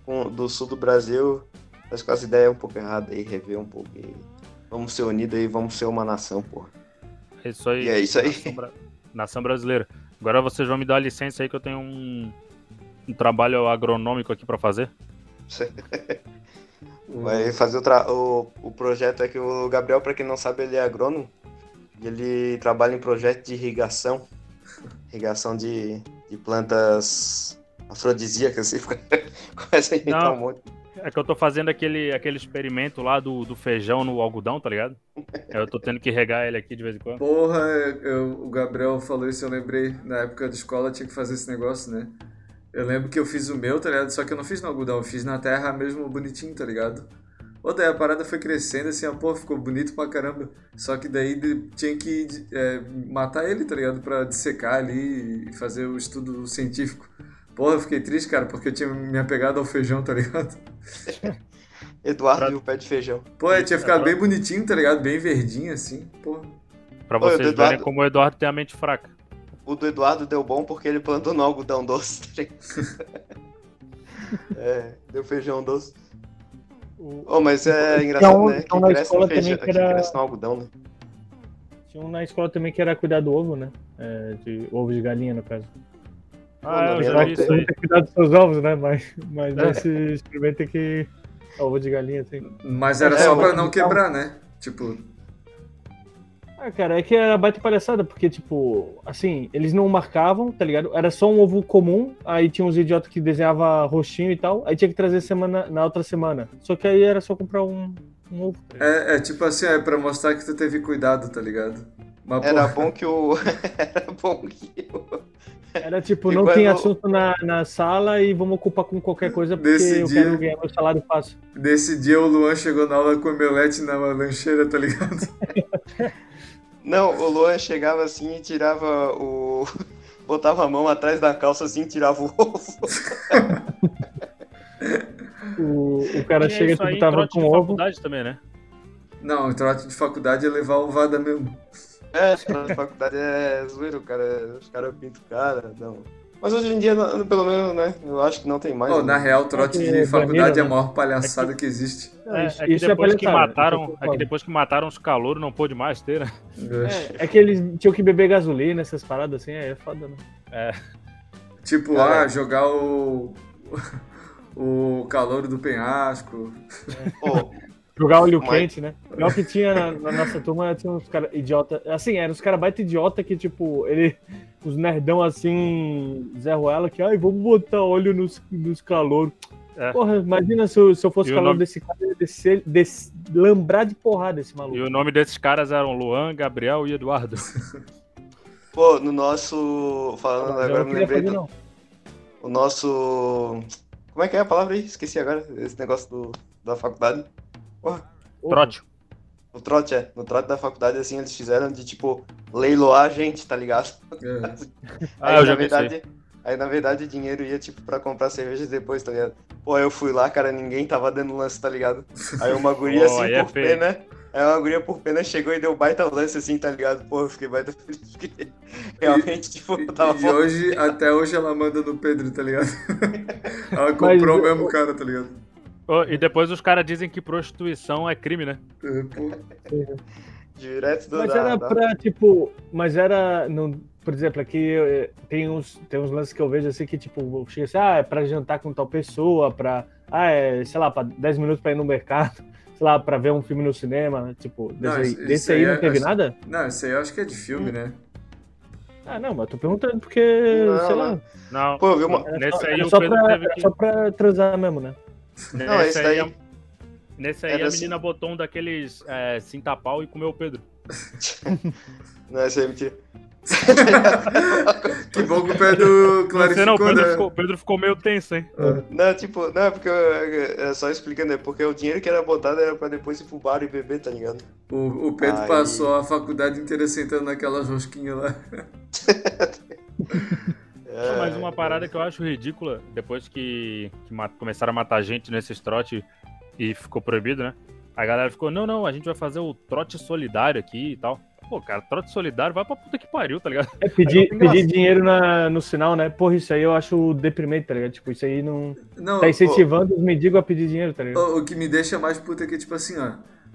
Speaker 3: com- do sul do Brasil, acho que essa ideia é um pouco errada aí, rever um pouco. E vamos ser unidos aí, vamos ser uma nação, pô.
Speaker 1: É isso aí.
Speaker 3: E é isso aí.
Speaker 1: Nação, bra- Nação brasileira. Agora vocês vão me dar licença aí que eu tenho um, um trabalho agronômico aqui pra fazer.
Speaker 3: Vai fazer o, tra- o, o projeto é que o Gabriel, pra quem não sabe, ele é agrônomo. E ele trabalha em projeto de irrigação. Irrigação de, de plantas afrodisíacas, assim, começa a inventar
Speaker 1: Não.
Speaker 3: um monte.
Speaker 1: É que eu tô fazendo aquele, aquele experimento lá do, do feijão no algodão, tá ligado? Eu tô tendo que regar ele aqui de vez em quando.
Speaker 4: Porra, eu- o Gabriel falou isso, eu lembrei. Na época da escola tinha que fazer esse negócio, né? Eu lembro que eu fiz o meu, tá ligado? Só que eu não fiz no algodão, eu fiz na terra mesmo bonitinho, tá ligado? Ou daí a parada foi crescendo assim, a porra, ficou bonito pra caramba. Só que daí de- tinha que é, matar ele, tá ligado? Pra dissecar ali e fazer o estudo científico. Porra, eu fiquei triste, cara, porque eu tinha me apegado ao feijão, tá ligado?
Speaker 3: Eduardo
Speaker 1: Pra-
Speaker 3: e o pé de feijão.
Speaker 4: Pô, tinha ficado
Speaker 1: É,
Speaker 4: bem bonitinho, tá ligado? Bem verdinho assim, porra.
Speaker 1: Pra
Speaker 3: Ô,
Speaker 1: vocês
Speaker 3: Eduardo.
Speaker 1: verem como o Eduardo tem a mente fraca.
Speaker 3: O do Eduardo deu bom porque ele plantou no algodão doce. tá é, deu feijão doce.
Speaker 2: O-
Speaker 3: Oh, mas é engraçado,
Speaker 2: Então-
Speaker 3: né?
Speaker 2: então
Speaker 3: que
Speaker 2: na
Speaker 3: cresce
Speaker 2: escola
Speaker 3: no feijão,
Speaker 2: também que
Speaker 3: que
Speaker 2: era-
Speaker 3: cresce no algodão, né?
Speaker 2: Tinha um na escola também que era cuidar do ovo, né? É, de ovo de galinha, no caso.
Speaker 1: Ah,
Speaker 3: não,
Speaker 1: eu já
Speaker 3: não
Speaker 1: vi
Speaker 3: tem.
Speaker 1: isso aí.
Speaker 2: Tem que cuidar dos seus ovos, né? Mas, mas
Speaker 1: É.
Speaker 2: esse experimento tem que. Ovo de galinha, assim.
Speaker 4: Mas era
Speaker 3: É,
Speaker 4: só
Speaker 3: mas-
Speaker 4: pra não quebrar, né? Tipo,
Speaker 2: Ah, cara, é que era baita palhaçada, porque, tipo, assim, eles não marcavam, tá ligado? Era só um ovo comum, aí tinha uns idiotas que desenhava rostinho e tal, aí tinha que trazer semana, na outra semana. Só que aí era só comprar um, um ovo. tá
Speaker 4: é, é tipo assim, é pra mostrar que tu teve cuidado, tá ligado? Mas,
Speaker 3: Era
Speaker 4: porra,
Speaker 3: bom que o. Era bom que o.
Speaker 2: Era tipo, não tem assunto na, na sala e vamos ocupar com qualquer coisa porque
Speaker 4: Desse
Speaker 2: eu
Speaker 4: dia-
Speaker 2: quero ganhar meu salário fácil.
Speaker 4: Nesse dia o Luan chegou na aula com omelete na lancheira, tá ligado?
Speaker 3: Não, o Luan chegava assim e tirava o. Botava a mão atrás da calça assim e tirava o ovo.
Speaker 2: O, o cara
Speaker 1: Tinha
Speaker 2: chega,
Speaker 1: isso aí
Speaker 2: tipo, tava
Speaker 1: trote
Speaker 2: com
Speaker 1: de
Speaker 2: ovo.
Speaker 1: faculdade também, né?
Speaker 4: Não, o trote de faculdade é levar ovada mesmo.
Speaker 3: É, na faculdade é zoeiro, cara. Os caras pintam o cara, não. Mas hoje em dia, pelo menos, né? Eu acho que não tem mais.
Speaker 4: Pô,
Speaker 3: né?
Speaker 4: na real, trote
Speaker 2: É
Speaker 4: de
Speaker 2: que
Speaker 4: faculdade
Speaker 2: maneiro,
Speaker 4: é a maior palhaçada que existe.
Speaker 1: É,
Speaker 2: isso-
Speaker 1: é que
Speaker 2: isso é
Speaker 1: depois que mataram,
Speaker 2: eu
Speaker 1: é que depois que mataram os calouros não pôde mais ter, né?
Speaker 2: É, é que eles tinham que beber gasolina, essas paradas assim, aí é foda, né?
Speaker 4: Tipo,
Speaker 3: Cara.
Speaker 4: ah, jogar o. O calor do penhasco.
Speaker 3: Pô,
Speaker 2: Jogar óleo
Speaker 3: Mas-
Speaker 2: quente, né? Pior que tinha na, na nossa turma, tinha uns caras idiota. Assim, eram uns caras baita idiota que, tipo, ele. Os nerdão assim, Zé Ruela, que, ai, vamos botar óleo nos, nos calouros.
Speaker 1: É.
Speaker 2: Porra, imagina se eu, se eu fosse
Speaker 1: E o
Speaker 2: calor
Speaker 1: nome-
Speaker 2: desse cara, eu ia descer, des- lembrar de porrada esse maluco.
Speaker 1: E o nome desses caras eram Luan, Gabriel e Eduardo.
Speaker 3: pô, no nosso. Falando agora,
Speaker 2: não
Speaker 3: me
Speaker 2: queria
Speaker 3: lembrei
Speaker 2: fazer,
Speaker 3: do.
Speaker 2: não.
Speaker 3: O nosso. Como é que é a palavra aí? Esqueci agora. Esse negócio do, da faculdade. Porra,
Speaker 1: Trote.
Speaker 3: O trote é. No trote da faculdade, assim, eles fizeram de tipo leiloar a gente, tá ligado?
Speaker 4: É.
Speaker 1: Ah,
Speaker 3: aí,
Speaker 1: eu
Speaker 3: na
Speaker 1: já vi isso aí.
Speaker 3: verdade, aí, na verdade, o dinheiro ia, tipo, pra comprar cerveja depois, tá ligado? Pô, eu fui lá, cara, ninguém tava dando lance, tá ligado? Aí uma guria,
Speaker 1: Pô,
Speaker 3: assim,
Speaker 1: é
Speaker 3: por
Speaker 1: feio.
Speaker 3: pena... Aí uma guria por pena chegou e deu baita lance, assim, tá ligado? Pô, eu fiquei baita feliz, porque realmente, tipo, eu tava...
Speaker 4: e hoje, até hoje ela manda no Pedro, tá ligado? ela comprou o
Speaker 2: Mas,
Speaker 4: mesmo cara, tá ligado?
Speaker 1: Ô, e depois os caras dizem que prostituição é crime, né?
Speaker 3: Direto do...
Speaker 2: Mas era
Speaker 3: da-
Speaker 2: pra, tipo, mas era, no, por exemplo, aqui eh, tem uns, tem uns lances que eu vejo assim que, tipo, chega assim, ah, é pra jantar com tal pessoa, pra, ah, é, sei lá, pra 10 minutos pra ir no mercado, sei lá, pra ver um filme no cinema, tipo, desse,
Speaker 4: Não,
Speaker 2: aí,
Speaker 4: isso-
Speaker 2: desse
Speaker 4: isso
Speaker 2: aí
Speaker 4: aí
Speaker 2: não teve
Speaker 4: acho-
Speaker 2: nada?
Speaker 4: Não, isso aí eu acho que é de filme, né?
Speaker 2: Ah, não, mas eu tô perguntando porque,
Speaker 3: Não,
Speaker 2: sei lá,
Speaker 1: Não.
Speaker 3: Pô, eu vi uma...
Speaker 1: Nesse
Speaker 2: só,
Speaker 1: aí o
Speaker 2: só
Speaker 1: Pedro
Speaker 2: pra,
Speaker 1: teve que-
Speaker 2: só pra transar mesmo, né?
Speaker 3: Não,
Speaker 1: Nesse
Speaker 3: esse
Speaker 1: aí,
Speaker 3: daí...
Speaker 1: a- nesse aí a
Speaker 3: assim.
Speaker 1: menina botou um daqueles é, cinta-pau e comeu o Pedro.
Speaker 3: Não, isso aí é mentira.
Speaker 4: Que bom que o Pedro clarificou,
Speaker 1: não, o Pedro,
Speaker 4: né?
Speaker 1: ficou, Pedro ficou meio tenso, hein?
Speaker 3: Não, tipo, não, é porque, eu- é só explicando, é porque o dinheiro que era botado era pra depois ir pro bar e beber, tá ligado?
Speaker 4: O, o Pedro
Speaker 3: Aí.
Speaker 4: passou a faculdade inteira sentando naquelas rosquinhas lá.
Speaker 3: É,
Speaker 1: Mas uma parada que eu acho ridícula, depois que, que começaram a matar gente nesses trote e ficou proibido, né? A galera ficou, não, não, a gente vai fazer o trote solidário aqui e tal. Pô, cara, trote solidário vai pra puta que pariu, tá ligado?
Speaker 2: É pedir, pedir
Speaker 1: graça.
Speaker 2: dinheiro na, no sinal, né? Porra, isso aí eu acho deprimente, tá ligado? Tipo, isso aí não.
Speaker 4: Não,
Speaker 2: Tá incentivando os mendigos a pedir dinheiro, tá ligado?
Speaker 4: o, o que me deixa mais puta é que, tipo assim, ó.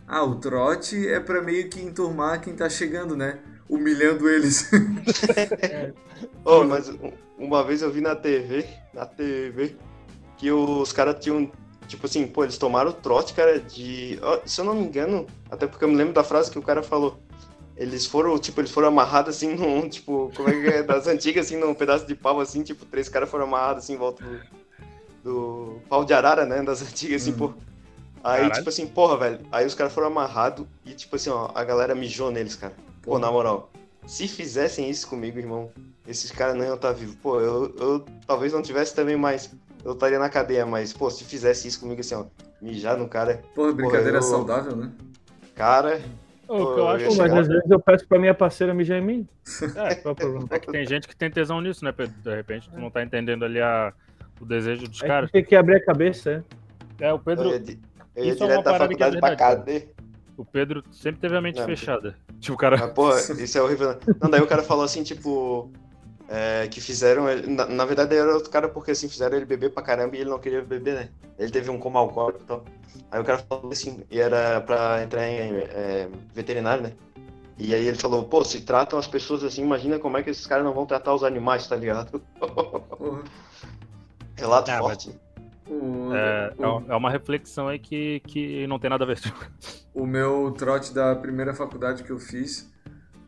Speaker 4: Ah, o trote é pra meio que enturmar quem tá chegando, né? Humilhando eles.
Speaker 3: Ô, mas um- uma vez eu vi na TV, na TV, que os caras tinham, tipo assim, pô, eles tomaram o trote, cara, de. se eu não me engano, até porque eu me lembro da frase que o cara falou. Eles foram, tipo, eles foram amarrados assim num, tipo, como é que é? Das antigas, assim, num pedaço de pau, assim, tipo, três caras foram amarrados assim em volta do, do pau de arara, né? Das antigas, assim, pô. Aí,
Speaker 1: Caralho.
Speaker 3: tipo assim, porra, velho. Aí os caras foram amarrados e, tipo assim, ó, a galera mijou neles, cara. Pô, na moral, se fizessem isso comigo, irmão, esses caras não iam estar vivos. Pô, eu, eu talvez não tivesse também mais. Eu estaria na cadeia, mas, pô, se fizesse isso comigo, assim, ó, mijar no cara,
Speaker 4: Porra, brincadeira
Speaker 3: eu-
Speaker 4: saudável, né?
Speaker 3: cara.
Speaker 1: O que eu
Speaker 3: Pô,
Speaker 1: acho
Speaker 3: eu
Speaker 2: Pô,
Speaker 3: ia
Speaker 2: mas às vezes eu peço pra minha parceira mijar em mim.
Speaker 1: é,
Speaker 2: Qual é o problema?
Speaker 1: é que tem gente que tem tesão nisso, né, Pedro? De repente tu não tá entendendo ali a, o desejo dos
Speaker 2: É
Speaker 1: caras.
Speaker 2: que tem que abrir a cabeça, é.
Speaker 1: É, o
Speaker 3: Eu
Speaker 1: Pedro,
Speaker 3: ia, di- eu ia
Speaker 1: isso é uma
Speaker 3: direto da
Speaker 1: parada que é
Speaker 3: faculdade pra
Speaker 1: verdade,
Speaker 3: cadeia.
Speaker 1: o Pedro sempre teve a mente
Speaker 3: Não,
Speaker 1: fechada. Tipo, o cara.
Speaker 3: Mas, porra, isso é horrível. né? Não, daí o cara falou assim, tipo. é, que fizeram. ele- Na, na verdade era outro cara porque assim, fizeram ele beber pra caramba e ele não queria beber, né? Ele teve um coma alcoólico e tal. Aí o cara falou assim, e era pra entrar em é, veterinário, né? E aí ele falou, pô, se tratam as pessoas assim, imagina como é que esses caras não vão tratar os animais, tá ligado? Relato
Speaker 1: Ah, mas-
Speaker 3: forte.
Speaker 4: O,
Speaker 1: É,
Speaker 4: o-
Speaker 1: é é uma reflexão aí que, que não tem nada a ver.
Speaker 4: o meu trote da primeira faculdade que eu fiz,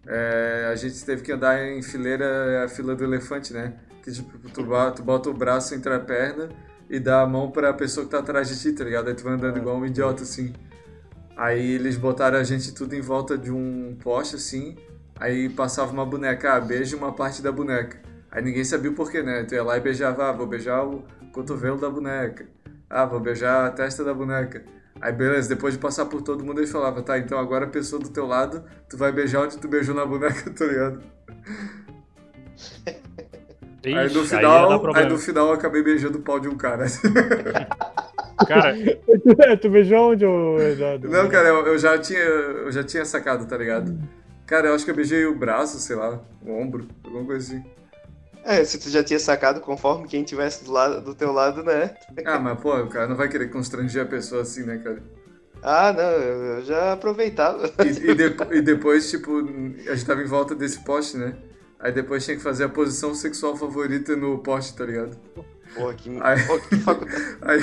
Speaker 4: é, a gente teve que andar em fileira, é a fila do elefante, né? Que tipo, tu, tu bota o braço entre a perna e dá a mão pra pessoa que tá atrás de ti, tá ligado? Aí tu vai andando igual um idiota, assim. Aí eles botaram a gente tudo em volta de um poste, assim, aí passava uma boneca, ah, beija uma parte da boneca. Aí ninguém sabia o porquê, né? Tu ia lá e beijava, ah, vou beijar o cotovelo da boneca. Ah, vou beijar a testa da boneca. Aí beleza, depois de passar por todo mundo, ele falava, tá, então agora a pessoa do teu lado, tu vai beijar onde tu beijou na boneca, tá ligado? aí no
Speaker 1: Ixi, ia dar
Speaker 4: final, aí,
Speaker 1: problema.
Speaker 4: no final eu acabei beijando o pau de um cara.
Speaker 1: Cara,
Speaker 2: tu beijou onde, ô Eduardo?
Speaker 4: Não, cara, eu, eu já tinha, eu já tinha sacado, tá ligado? Cara, eu acho que eu beijei o braço, sei lá, o ombro, alguma coisa assim.
Speaker 3: É, se tu já tinha sacado, conforme quem tivesse do, lado, do teu lado, né?
Speaker 4: Ah, mas pô, o cara não vai querer constranger a pessoa assim, né, cara?
Speaker 3: Ah, não, eu já aproveitava.
Speaker 4: E, e depo- e depois, tipo, a gente tava em volta desse poste, né? Aí depois tinha que fazer a posição sexual favorita no poste, tá ligado?
Speaker 3: Pô, que, pô, que.
Speaker 4: Aí,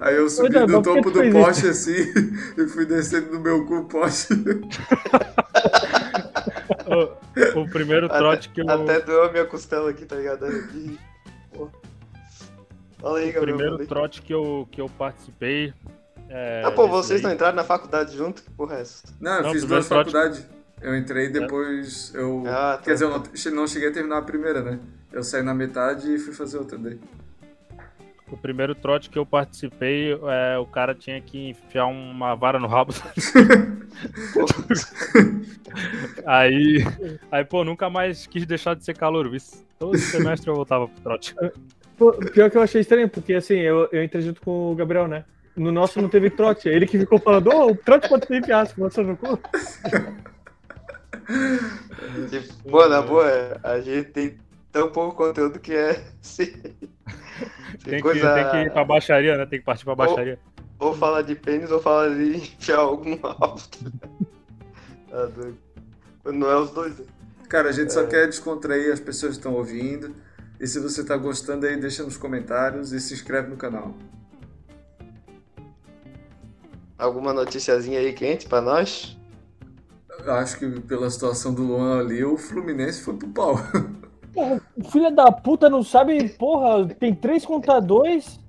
Speaker 4: aí eu subi
Speaker 2: que
Speaker 4: topo do poste assim e fui descendo no meu cu o poste.
Speaker 1: o, o primeiro trote que eu.
Speaker 3: Até doeu a minha costela aqui, tá ligado? Fala aí,
Speaker 1: O
Speaker 3: Gabriel.
Speaker 1: primeiro
Speaker 3: aí.
Speaker 1: trote que eu, que eu participei. É,
Speaker 3: Ah, pô, vocês
Speaker 1: daí-
Speaker 3: não entraram na faculdade junto? Que porra é essa?
Speaker 4: Não, eu
Speaker 1: Não,
Speaker 4: fiz duas
Speaker 1: trote.
Speaker 4: faculdades. Eu entrei depois. Eu.
Speaker 3: Ah, tá.
Speaker 4: Quer dizer, eu não, não cheguei a terminar a primeira, né? Eu saí na metade e fui fazer outra daí.
Speaker 1: O primeiro trote que eu participei, é, o cara tinha que enfiar uma vara no rabo. aí, aí, pô, nunca mais quis deixar de ser calor. Todo semestre eu voltava pro trote.
Speaker 2: Pô, Pior que eu achei estranho, porque assim, eu, eu entrei junto com o Gabriel, né? No nosso não teve trote. Ele que ficou falando, ô, o trote pode ter fiasco, você no cu.
Speaker 3: Tipo, pô, na boa, a gente tem tão pouco conteúdo que é.
Speaker 1: Tem que,
Speaker 3: coisa.
Speaker 1: tem que ir pra baixaria, né? Tem que partir pra baixaria.
Speaker 3: Ou fala de pênis ou fala de enfiar algum alvo. Tá doido. Não é os dois. né?
Speaker 4: Cara, a gente
Speaker 3: É.
Speaker 4: só quer descontrair, as pessoas estão ouvindo. E se você tá gostando aí, deixa nos comentários e se inscreve no canal.
Speaker 3: Alguma noticiazinha aí quente pra nós?
Speaker 4: Acho que pela situação do Luan ali, o Fluminense foi pro pau.
Speaker 2: Porra, o filho da puta não sabe, porra, tem três contra dois.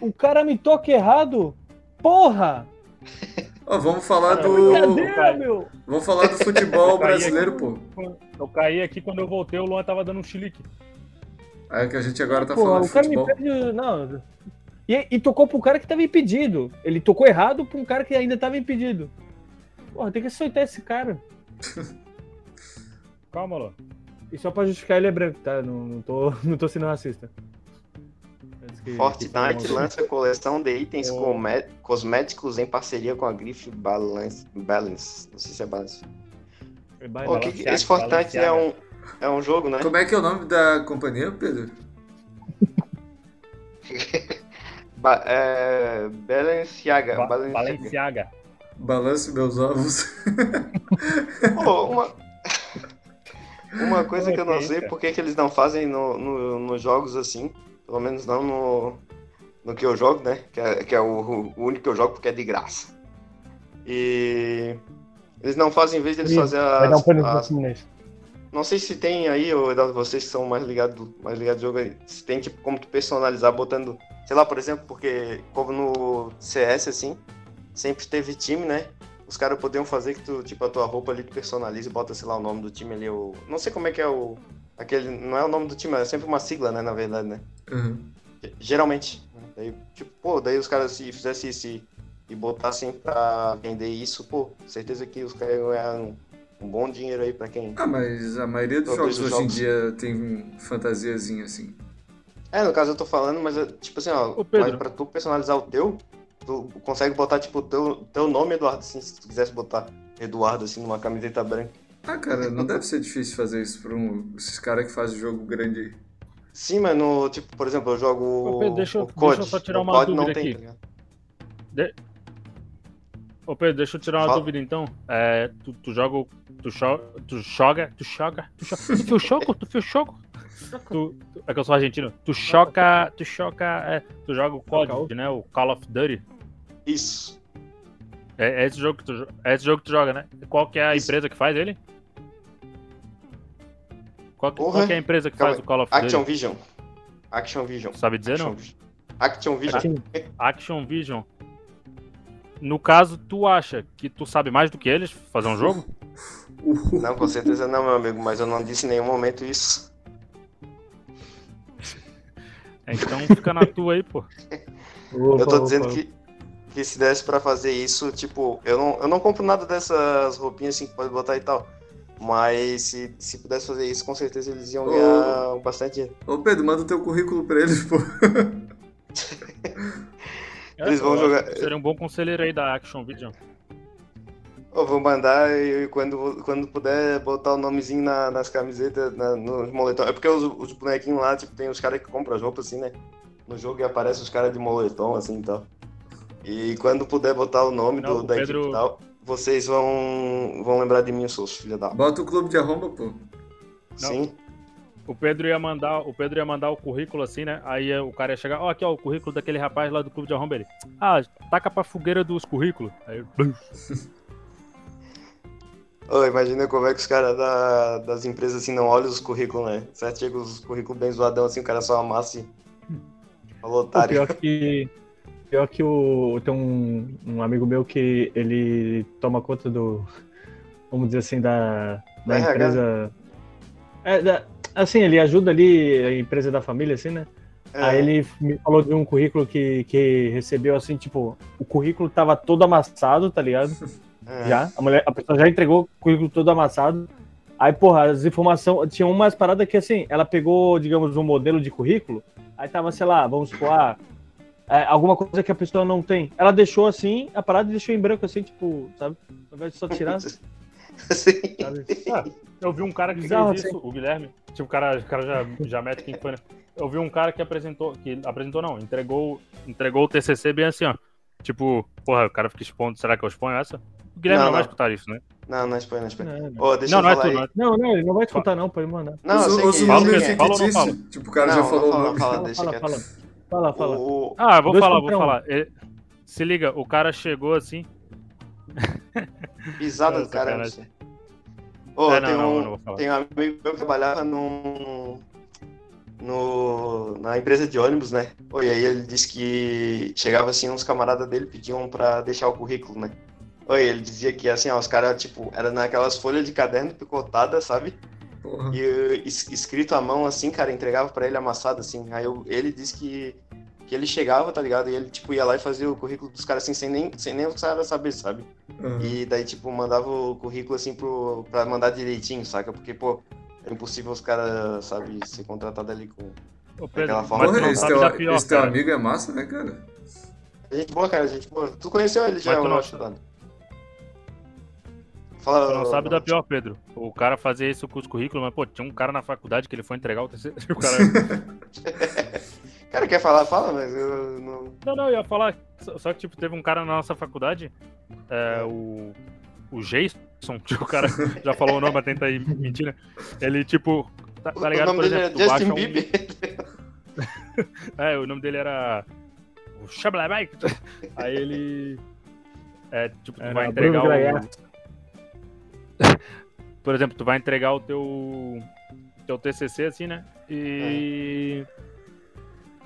Speaker 2: O cara me toca errado. Porra!
Speaker 4: Ó, vamos falar
Speaker 1: Cara,
Speaker 4: do. Vamos falar do futebol brasileiro,
Speaker 1: aqui.
Speaker 4: pô.
Speaker 1: Eu caí aqui quando eu voltei, o Luan tava dando um chilique.
Speaker 4: É que a gente agora tá
Speaker 2: Porra,
Speaker 4: falando de
Speaker 2: o cara me
Speaker 4: futebol.
Speaker 2: pede. Não. E, e tocou pro cara que tava impedido. Ele tocou errado pra um cara que ainda tava impedido. Porra, tem que aceitar esse cara.
Speaker 1: Calma, Luan.
Speaker 2: E só pra justificar ele é branco, tá? Não, não, tô, não tô sendo racista. Que-
Speaker 3: Fortnite
Speaker 2: que-
Speaker 3: lança coleção de itens
Speaker 1: Oh.
Speaker 3: cosméticos em parceria com a grife Balance. Balance. Não sei se é Balance.
Speaker 2: Vai
Speaker 3: que esse Fortnite é um, é um jogo, né?
Speaker 4: Como é que é o nome da companhia, Pedro?
Speaker 3: Ba é, Balenciaga.
Speaker 1: Ba-
Speaker 3: Balenciaga.
Speaker 4: Balance meus ovos.
Speaker 3: Pô, uma... uma coisa que eu não sei por que, que eles não fazem no, no- nos jogos assim, pelo menos não no, no que eu jogo, né? Que é, que é o, o único que eu jogo porque é de graça. E Eles não fazem, em vez deles
Speaker 2: Ih,
Speaker 3: fazer
Speaker 2: Vai dar um
Speaker 3: as. Não sei se tem aí, ou vocês que são mais ligados mais ligados ao jogo aí, se tem tipo como tu personalizar botando, sei lá, por exemplo, porque como no CS assim, sempre teve time, né? Os caras podiam fazer que tu, tipo, a tua roupa ali tu personaliza e bota, sei lá, o nome do time ali, o. Não sei como é que é o. Aquele. Não é o nome do time, é sempre uma sigla, né, na verdade, né?
Speaker 4: Uhum.
Speaker 3: Geralmente. Daí, tipo, pô, daí os caras se fizessem isso e- e botassem pra vender isso, pô, certeza que os caras iam ganhar um, um bom dinheiro aí pra quem.
Speaker 4: Ah, mas a maioria dos jogos
Speaker 3: os
Speaker 4: hoje em
Speaker 3: jogos.
Speaker 4: dia tem fantasiazinha assim.
Speaker 3: É, no caso eu tô falando, mas é, tipo assim, ó,
Speaker 1: Ô, Pedro.
Speaker 3: mas pra tu personalizar o teu, tu consegue botar, tipo, teu, teu nome, Eduardo, assim, se tu quisesse botar Eduardo, assim, numa camiseta branca.
Speaker 4: Ah, cara, não deve ser difícil fazer isso pra um, esses caras que fazem jogo grande.
Speaker 3: Sim, mas no, tipo, por exemplo, eu jogo
Speaker 1: Ô, Pedro, deixa eu-
Speaker 3: o COD.
Speaker 1: deixa eu só tirar uma
Speaker 3: COD
Speaker 1: dúvida
Speaker 3: tem,
Speaker 1: aqui.
Speaker 3: tá ligado?
Speaker 1: Ô Pedro, deixa eu tirar uma
Speaker 3: Fala.
Speaker 1: dúvida então. É, tu, tu joga. o- Tu, cho, tu joga. Tu joga. Tu, cho, tu fez choco? Tu fez choco? Tu, tu- é que eu sou argentino. Tu choca. Tu choca. É, tu joga o COD, né? O Call of Duty.
Speaker 3: Isso.
Speaker 1: É, é esse jogo que tu, é esse jogo que tu joga, né? Qual que é a
Speaker 3: Isso.
Speaker 1: empresa que faz ele? Qual, que- qual que é a empresa que
Speaker 3: Calma
Speaker 1: faz o Call of
Speaker 3: Action
Speaker 1: Duty?
Speaker 3: Vision. Action Vision.
Speaker 1: Sabe dizer
Speaker 3: Action
Speaker 1: não?
Speaker 3: Vision. Action Vision.
Speaker 2: Sim.
Speaker 1: Action Vision. No caso, tu acha que tu sabe mais do que eles fazer um jogo?
Speaker 3: Não, com certeza não, meu amigo, mas eu não disse em nenhum momento isso.
Speaker 1: Então fica na tua aí, pô.
Speaker 3: Eu tô dizendo que, que se desse pra fazer isso, tipo, eu não, eu não compro nada dessas roupinhas assim que pode botar e tal. Mas se, se pudesse fazer isso, com certeza eles iam
Speaker 4: Ô.
Speaker 3: ganhar bastante dinheiro.
Speaker 4: Ô Pedro, manda o teu currículo pra eles, pô.
Speaker 3: Eles vão jogar-
Speaker 1: Seria um bom conselheiro aí da Action Vision.
Speaker 3: Eu vou mandar e quando, quando puder botar o nomezinho na- nas camisetas, na, nos moletom. É porque os, os bonequinhos lá, tipo, tem os caras que compram as roupas assim, né? No jogo e aparece os caras de moletom, assim e tal. E quando puder botar o nome
Speaker 1: Não,
Speaker 3: do,
Speaker 1: o
Speaker 3: da
Speaker 1: Pedro-
Speaker 3: equipe tal, vocês vão, vão lembrar de mim, seus filha da.
Speaker 4: Bota o clube de arromba, pô.
Speaker 3: Sim.
Speaker 1: O Pedro ia mandar, o Pedro ia mandar o currículo assim, né? Aí o cara ia chegar, ó, aqui ó, o currículo daquele rapaz lá do clube de arromba ele. Ah, taca pra fogueira dos currículos. Aí.
Speaker 3: Ô, imagina como é que os caras da- das empresas assim não olham os currículos, né? Certo? Chega os currículos bem zoadão assim, o cara só amassa e. Falou, otário.
Speaker 2: pior que. Pior que o. Tem um, um amigo meu que ele toma conta do. Vamos dizer assim, da, da
Speaker 3: RH.
Speaker 2: empresa. É, da- assim, ele ajuda ali a empresa da família, assim, né?
Speaker 3: É,
Speaker 2: Aí ele me falou de um currículo que, que recebeu, assim, tipo, o currículo tava todo amassado, tá ligado?
Speaker 3: é.
Speaker 2: Já. A, mulher, a pessoa já entregou o currículo todo amassado. Aí, porra, as informações. Tinha umas paradas que, assim, ela pegou, digamos, um modelo de currículo. Aí tava, sei lá, vamos supor, ah, é, alguma coisa que a pessoa não tem. Ela deixou assim, a parada deixou em branco, assim, tipo, sabe? Ao invés de só tirar,
Speaker 3: Sim.
Speaker 2: sabe?
Speaker 1: Ah, eu vi um cara que
Speaker 2: Bizarro,
Speaker 1: fez isso, o Guilherme. Tipo, o cara, o cara já, já mete quem foi, né? Eu vi um cara que apresentou, que apresentou não, entregou, entregou o TCC bem assim, ó. Tipo, porra, o cara fica expondo, será que eu exponho essa? O Guilherme
Speaker 3: Não,
Speaker 1: não, vai
Speaker 3: não.
Speaker 1: escutar isso, né?
Speaker 3: Não, não expõe, não expõe.
Speaker 2: Não, não.
Speaker 3: Ô, deixa
Speaker 1: Não, não
Speaker 3: eu
Speaker 1: é
Speaker 3: falar
Speaker 1: tu,
Speaker 3: aí.
Speaker 1: não é
Speaker 2: Não, não, ele não vai escutar, não, pode mandar.
Speaker 3: Não, eu
Speaker 4: usa
Speaker 3: sei
Speaker 4: usa
Speaker 3: que-
Speaker 4: o
Speaker 1: Fala
Speaker 4: nome
Speaker 1: o quê? Fala ou não
Speaker 4: fictício.
Speaker 1: fala?
Speaker 4: Tipo, o cara
Speaker 3: Não,
Speaker 4: já
Speaker 3: não
Speaker 4: falou o
Speaker 3: fala, deixa
Speaker 2: fala,
Speaker 3: quieto.
Speaker 2: fala. Fala, fala.
Speaker 3: O,
Speaker 1: Ah, vou
Speaker 2: Dois
Speaker 1: falar, vou
Speaker 2: um.
Speaker 1: falar. Ele- se liga, o cara chegou assim.
Speaker 3: Pisada do caramba. assim. Ô,
Speaker 1: É, não,
Speaker 3: tem,
Speaker 1: não,
Speaker 3: um,
Speaker 1: eu não
Speaker 3: tem um amigo meu que trabalhava num, no, na empresa de ônibus, né? Pô, e aí ele disse que chegava assim, uns camaradas dele pediam pra deixar o currículo, né? Oi, ele dizia que assim, ó, os caras, tipo, era naquelas folhas de caderno picotadas, sabe?
Speaker 4: Porra.
Speaker 3: E es- escrito à mão, assim, cara, entregava pra ele amassado, assim. Aí eu- ele disse que, que ele chegava, tá ligado? E ele, tipo, ia lá e fazia o currículo dos caras, assim, sem nem, sem nem os caras saber, sabe?
Speaker 4: Aham.
Speaker 3: E daí, tipo, mandava o currículo, assim, pro, pra mandar direitinho, saca? Porque, pô, é impossível os caras, sabe, ser contratado ali com...
Speaker 1: Ô, Pedro,
Speaker 3: Daquela forma
Speaker 4: Porra, esse teu,
Speaker 1: pior,
Speaker 4: esse teu amigo é massa, né, cara?
Speaker 3: Gente boa, cara, gente boa. Tu conheceu ele já, eu
Speaker 1: não-
Speaker 3: não estudando. Fala,
Speaker 1: não sabe da pior, Pedro. O cara fazia isso com os currículos, mas, pô, tinha um cara na faculdade que ele foi entregar o TCC. O cara...
Speaker 3: cara quer falar, fala, mas eu não...
Speaker 1: Não, não, eu ia falar. Só que, tipo, teve um cara na nossa faculdade, é, o. O Jason, que o cara já falou o nome, mas tenta aí mentir, né? Ele, tipo. Tá, tá
Speaker 3: o
Speaker 1: ligado,
Speaker 3: nome
Speaker 1: por
Speaker 3: dele
Speaker 1: exemplo,
Speaker 3: é
Speaker 1: tu
Speaker 3: Justin
Speaker 1: baixa um-
Speaker 3: Bieber.
Speaker 1: É, o nome dele era. O Shablabai. Aí ele. É, tipo,
Speaker 2: Era
Speaker 1: vai
Speaker 2: Bruno
Speaker 1: entregar o. Por exemplo, tu vai entregar o teu, teu TCC assim, né? E.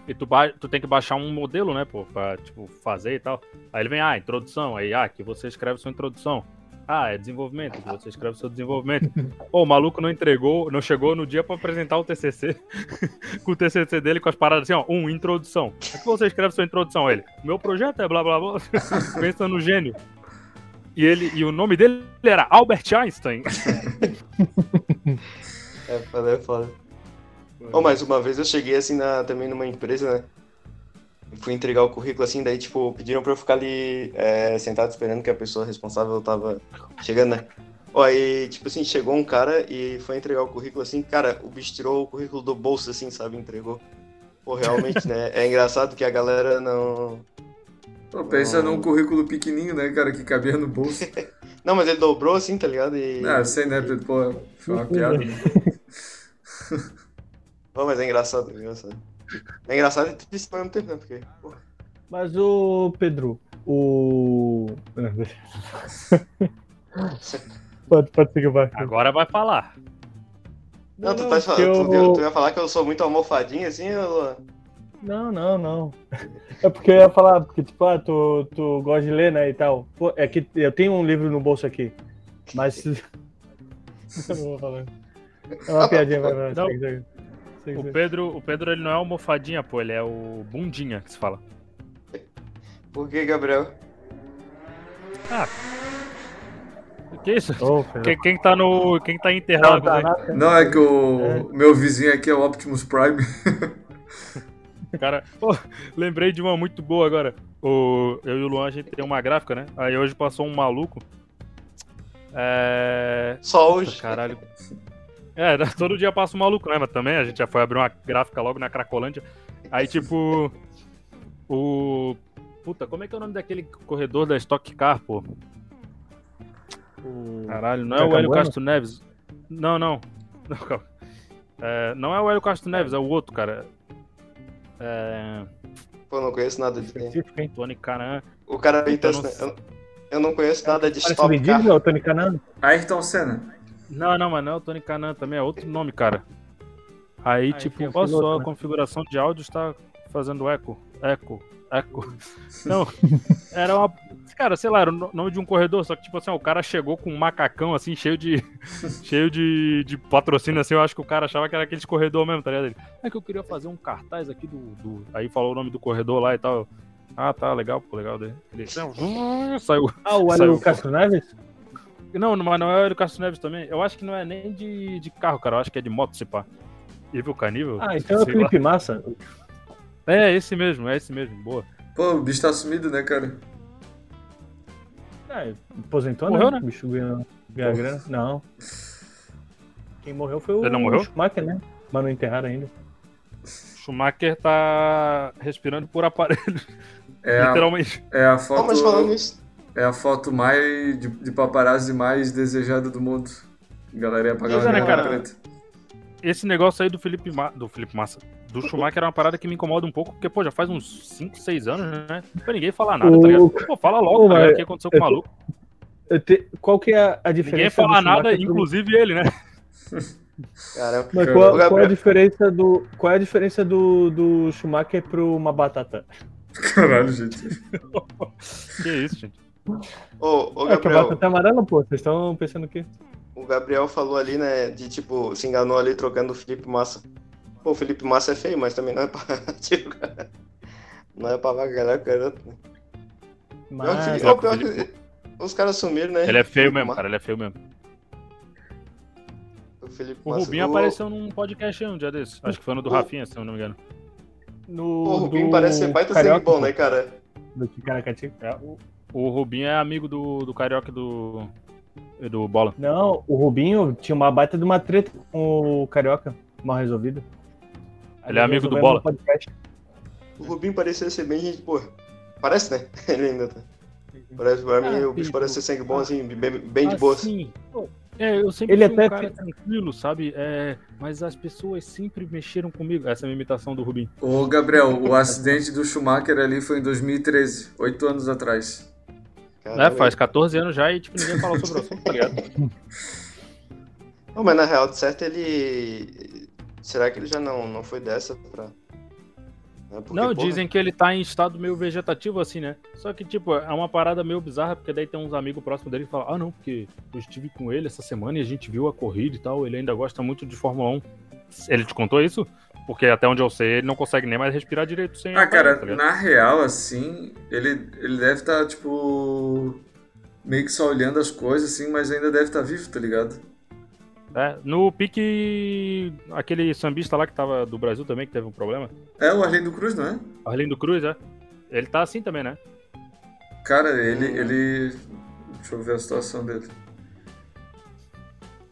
Speaker 1: E tu, ba- tu tem que baixar um modelo, né, pô, pra, tipo, fazer e tal. Aí ele vem, ah, introdução. Aí, ah, que você escreve sua introdução. Ah, é desenvolvimento, que você escreve seu desenvolvimento. Pô, o maluco não entregou, não chegou no dia pra apresentar o TCC. com o TCC dele, com as paradas assim, ó, um, introdução. Como é que você escreve sua introdução? Ele, meu projeto é blá blá blá. Pensa no gênio. E, ele, e o nome dele era Albert Einstein.
Speaker 3: É foda, é foda. Oh, mas uma vez eu cheguei assim na, também numa empresa, né? Fui entregar o currículo assim, daí tipo, pediram pra eu ficar ali é, sentado esperando que a pessoa responsável tava chegando, né? Ó, aí, tipo assim, chegou um cara e foi entregar o currículo assim, cara, o bicho tirou o currículo do bolso assim, sabe? Entregou. Pô, realmente, né? É engraçado que a galera não.
Speaker 4: Pô, pensa num currículo pequenininho, né, cara, que cabia no bolso.
Speaker 3: Não, mas ele dobrou assim, tá ligado? E.
Speaker 4: Ah, sei, né, pô, foi uma piada. né?
Speaker 3: Pô, mas é engraçado, é engraçado. É engraçado e triste ao mesmo tempo, né? Porque, pô,
Speaker 2: Mas o Pedro, o. pode, pode seguir vai.
Speaker 1: Agora vai falar.
Speaker 3: Não, tu,
Speaker 2: Não,
Speaker 3: tá tu,
Speaker 2: eu-
Speaker 3: tu ia falar que eu sou muito almofadinho assim, ou...
Speaker 2: Não, não, não. É porque eu ia falar, porque, tipo, ah, tu, tu gosta de ler, né, e tal. Pô, é que eu tenho um livro no bolso aqui, mas... eu não vou falar. É uma piadinha, vai, vai.
Speaker 1: Não.
Speaker 2: segue, segue. Segue,
Speaker 1: O. Pedro, o Pedro ele não é almofadinha, pô, ele é o bundinha que se fala.
Speaker 3: Por que, Gabriel?
Speaker 1: Que isso?
Speaker 2: Pedro.
Speaker 1: Quem, quem tá no. Quem tá enterrado
Speaker 2: Não, tá.
Speaker 4: Não, é que o meu vizinho aqui é o Optimus Prime.
Speaker 1: Cara, pô, lembrei de uma muito boa agora. O, eu e o Luan, a gente tem uma gráfica, né? Aí hoje passou um maluco. É.
Speaker 3: Só hoje.
Speaker 1: Caralho. É, todo dia passa um maluco, né? Mas também a gente já foi abrir uma gráfica logo na Cracolândia. Aí, tipo. O. Puta, como é que é o nome daquele corredor da Stock Car, pô?
Speaker 2: O-
Speaker 1: Caralho, não é o Hélio? Castro Neves. Não, não. Não, calma. É, não é o Hélio Castro Neves, é o outro, cara. É.
Speaker 3: Pô, não conheço nada de
Speaker 2: Específico, hein?
Speaker 1: Tony Canan.
Speaker 3: O cara bem
Speaker 1: Eu não
Speaker 3: eu, eu, não conheço nada de Stop Car.
Speaker 2: O Tony Canan?
Speaker 4: Ayrton Senna.
Speaker 1: Não, não, mas não é o Tony Canan também, é outro nome, cara. Aí,
Speaker 2: Ah,
Speaker 1: tipo,
Speaker 2: enfim, é
Speaker 1: olha só, a configuração de áudio está fazendo eco, eco, eco. Não, era uma. Cara, sei lá, era o no- nome de um corredor, só que, tipo assim, ó, o cara chegou com um macacão, assim, cheio de. cheio de, de patrocínio, assim, eu acho que o cara achava que era aquele corredor mesmo, tá ligado? Ele, é que eu queria fazer um cartaz aqui do. do... Aí falou o nome do corredor lá e tal. Ah, tá, legal, pô, legal. Daí Ele saiu.
Speaker 2: Ah, o. Hélio Castro Neves?
Speaker 1: Não, mas não é o Hélio Castro Neves também. Eu acho que não é nem de, de carro, cara. Eu acho que é de moto, se pá. Evil Canível?
Speaker 2: Ah, então é o
Speaker 1: Sei lá.
Speaker 2: Felipe Massa.
Speaker 1: É, esse mesmo, é esse mesmo. Boa.
Speaker 4: Pô, o bicho tá sumido, né, cara?
Speaker 2: Ah, aposentou,
Speaker 1: Morreu,
Speaker 2: né?
Speaker 1: né?
Speaker 2: O bicho ganhou, ganhou grana. Não. Quem morreu foi o
Speaker 1: Ele não morreu?
Speaker 2: Schumacher, né? Mas não enterraram ainda.
Speaker 1: Schumacher tá respirando por aparelho,
Speaker 4: É a,
Speaker 1: literalmente.
Speaker 4: é a
Speaker 3: Pô,
Speaker 4: foto.
Speaker 3: mas falando nisso,
Speaker 4: É a foto mais de, de paparazzi mais desejada do mundo. A galera ia pagar
Speaker 1: Pois é,
Speaker 4: uma
Speaker 1: né, cara?
Speaker 4: preta.
Speaker 1: Esse negócio aí do Felipe, Ma... do Felipe Massa, do Schumacher era uma parada que me incomoda um pouco, porque, pô, já faz uns 5, 6 anos, né? Não foi ninguém falar nada, tá ligado? Pô, fala logo, tá
Speaker 2: mas-
Speaker 1: O que aconteceu com o maluco?
Speaker 2: Te- Qual que é a, a diferença?
Speaker 1: Ninguém fala nada,
Speaker 2: pro-
Speaker 1: inclusive ele, né?
Speaker 3: caramba.
Speaker 2: Mas qual, qual é
Speaker 3: Gabriel.
Speaker 2: a diferença do qual é a diferença do, do Schumacher pro uma batata?
Speaker 4: Caralho, gente.
Speaker 1: Que isso, gente.
Speaker 3: Ô, ô
Speaker 2: É que a
Speaker 3: Gabriel,
Speaker 2: batata é amarela, pô. Vocês estão pensando o quê?
Speaker 3: o Gabriel falou ali, né, de tipo, se enganou ali trocando o Felipe Massa. Pô, o Felipe Massa é feio, mas também não é pra. tipo, não é pra vagar o garoto. né? Pior
Speaker 2: Mas
Speaker 3: que, ô, pior que os caras sumiram, né?
Speaker 1: Ele é feio
Speaker 3: Felipe
Speaker 1: mesmo, cara, ele é feio mesmo.
Speaker 3: O Felipe
Speaker 1: O
Speaker 3: Massa.
Speaker 1: Rubinho
Speaker 3: o-
Speaker 1: apareceu num podcast aí um dia desses. Acho que foi no do
Speaker 3: O-
Speaker 1: Rafinha, se eu não me engano.
Speaker 2: no
Speaker 3: Pô, o Rubinho
Speaker 2: do
Speaker 3: parece ser baita sangue
Speaker 2: Carioca,
Speaker 3: bom, né, cara?
Speaker 2: Do Ticaracati.
Speaker 1: É, o, o Rubinho é amigo do, do Carioca e do, e do Bola.
Speaker 2: Não, o Rubinho tinha uma baita de uma treta com o Carioca, mal resolvida.
Speaker 1: Ele é amigo do
Speaker 2: resolveram
Speaker 1: Bola.
Speaker 3: O Rubinho parecia ser bem gente, pô. Parece, né? Ele ainda tá. Parece, pra mim,
Speaker 2: Ah,
Speaker 3: o bicho
Speaker 2: sim,
Speaker 3: parece ser sangue bom, assim, bem, bem de boa.
Speaker 1: Assim, pô, é, eu sempre
Speaker 2: Ele
Speaker 1: fui um
Speaker 2: até
Speaker 1: cara
Speaker 2: fe-
Speaker 1: tranquilo, sabe? É, mas as pessoas sempre mexeram comigo. Essa é a minha imitação do Rubinho.
Speaker 4: Ô, Gabriel, o acidente do Schumacher ali foi em 2013, oito anos atrás.
Speaker 1: É,
Speaker 3: Caramba.
Speaker 1: faz 14 anos já e tipo, ninguém falou sobre o assunto, tá ligado?
Speaker 3: Não, mas na real, de certo, ele. Será que ele já não, não foi dessa pra. né? Porque,
Speaker 1: Não,
Speaker 3: porra,
Speaker 1: dizem que ele tá em estado meio vegetativo assim, né? Só que, tipo, é uma parada meio bizarra, porque daí tem uns amigos próximos dele que falam, ah, não, porque eu estive com ele essa semana e a gente viu a corrida e tal, ele ainda gosta muito de Fórmula 1. Ele te contou isso? Porque até onde eu sei, ele não consegue nem mais respirar direito sem
Speaker 4: Ah, cara,
Speaker 1: tá
Speaker 4: na real, assim, ele, ele deve estar, tipo. meio que só olhando as coisas, assim, mas ainda deve estar vivo, tá ligado?
Speaker 1: É, no pique, aquele sambista lá que tava do Brasil também, que teve um problema,
Speaker 4: É o Arlindo Cruz, não é?
Speaker 1: Arlindo Cruz, é? Ele tá assim também, né?
Speaker 4: Cara, ele.
Speaker 3: Hum.
Speaker 4: ele... Deixa eu ver a situação dele.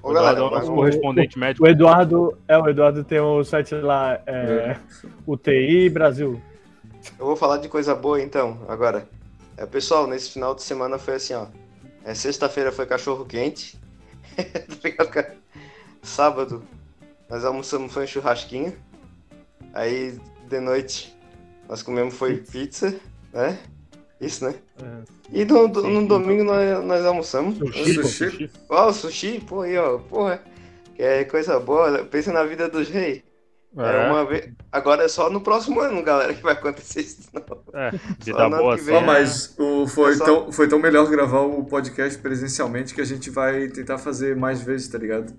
Speaker 3: Ô,
Speaker 1: O
Speaker 3: galera,
Speaker 1: Eduardo é o nosso
Speaker 2: o-
Speaker 1: correspondente médico.
Speaker 2: O Eduardo, é, o Eduardo tem o site lá, é,
Speaker 4: É.
Speaker 2: UTI Brasil.
Speaker 3: eu vou falar de coisa boa então, agora. É, pessoal, nesse final de semana foi assim, ó. É, Sexta-feira foi cachorro quente. Tá ligado, cara? Sábado, nós almoçamos foi um churrasquinho. Aí, de noite, nós comemos foi pizza, né? Isso, né?
Speaker 2: É.
Speaker 3: E no, do- no domingo nós, nós almoçamos.
Speaker 1: Sushi,
Speaker 4: Sushi?
Speaker 3: Ó, o sushi, pô, aí, ó, porra. Que é coisa boa. Pensa na vida dos reis. É.
Speaker 1: É,
Speaker 3: uma vez. Agora é só no próximo ano, galera, que vai acontecer isso. Não.
Speaker 1: é,
Speaker 3: Só
Speaker 1: vida
Speaker 3: no
Speaker 1: boa
Speaker 3: ano que
Speaker 1: assim.
Speaker 3: vem,
Speaker 1: é.
Speaker 4: mas o, foi,
Speaker 3: É só-
Speaker 4: tão, foi tão melhor gravar o podcast presencialmente que a gente vai tentar fazer mais vezes, tá ligado?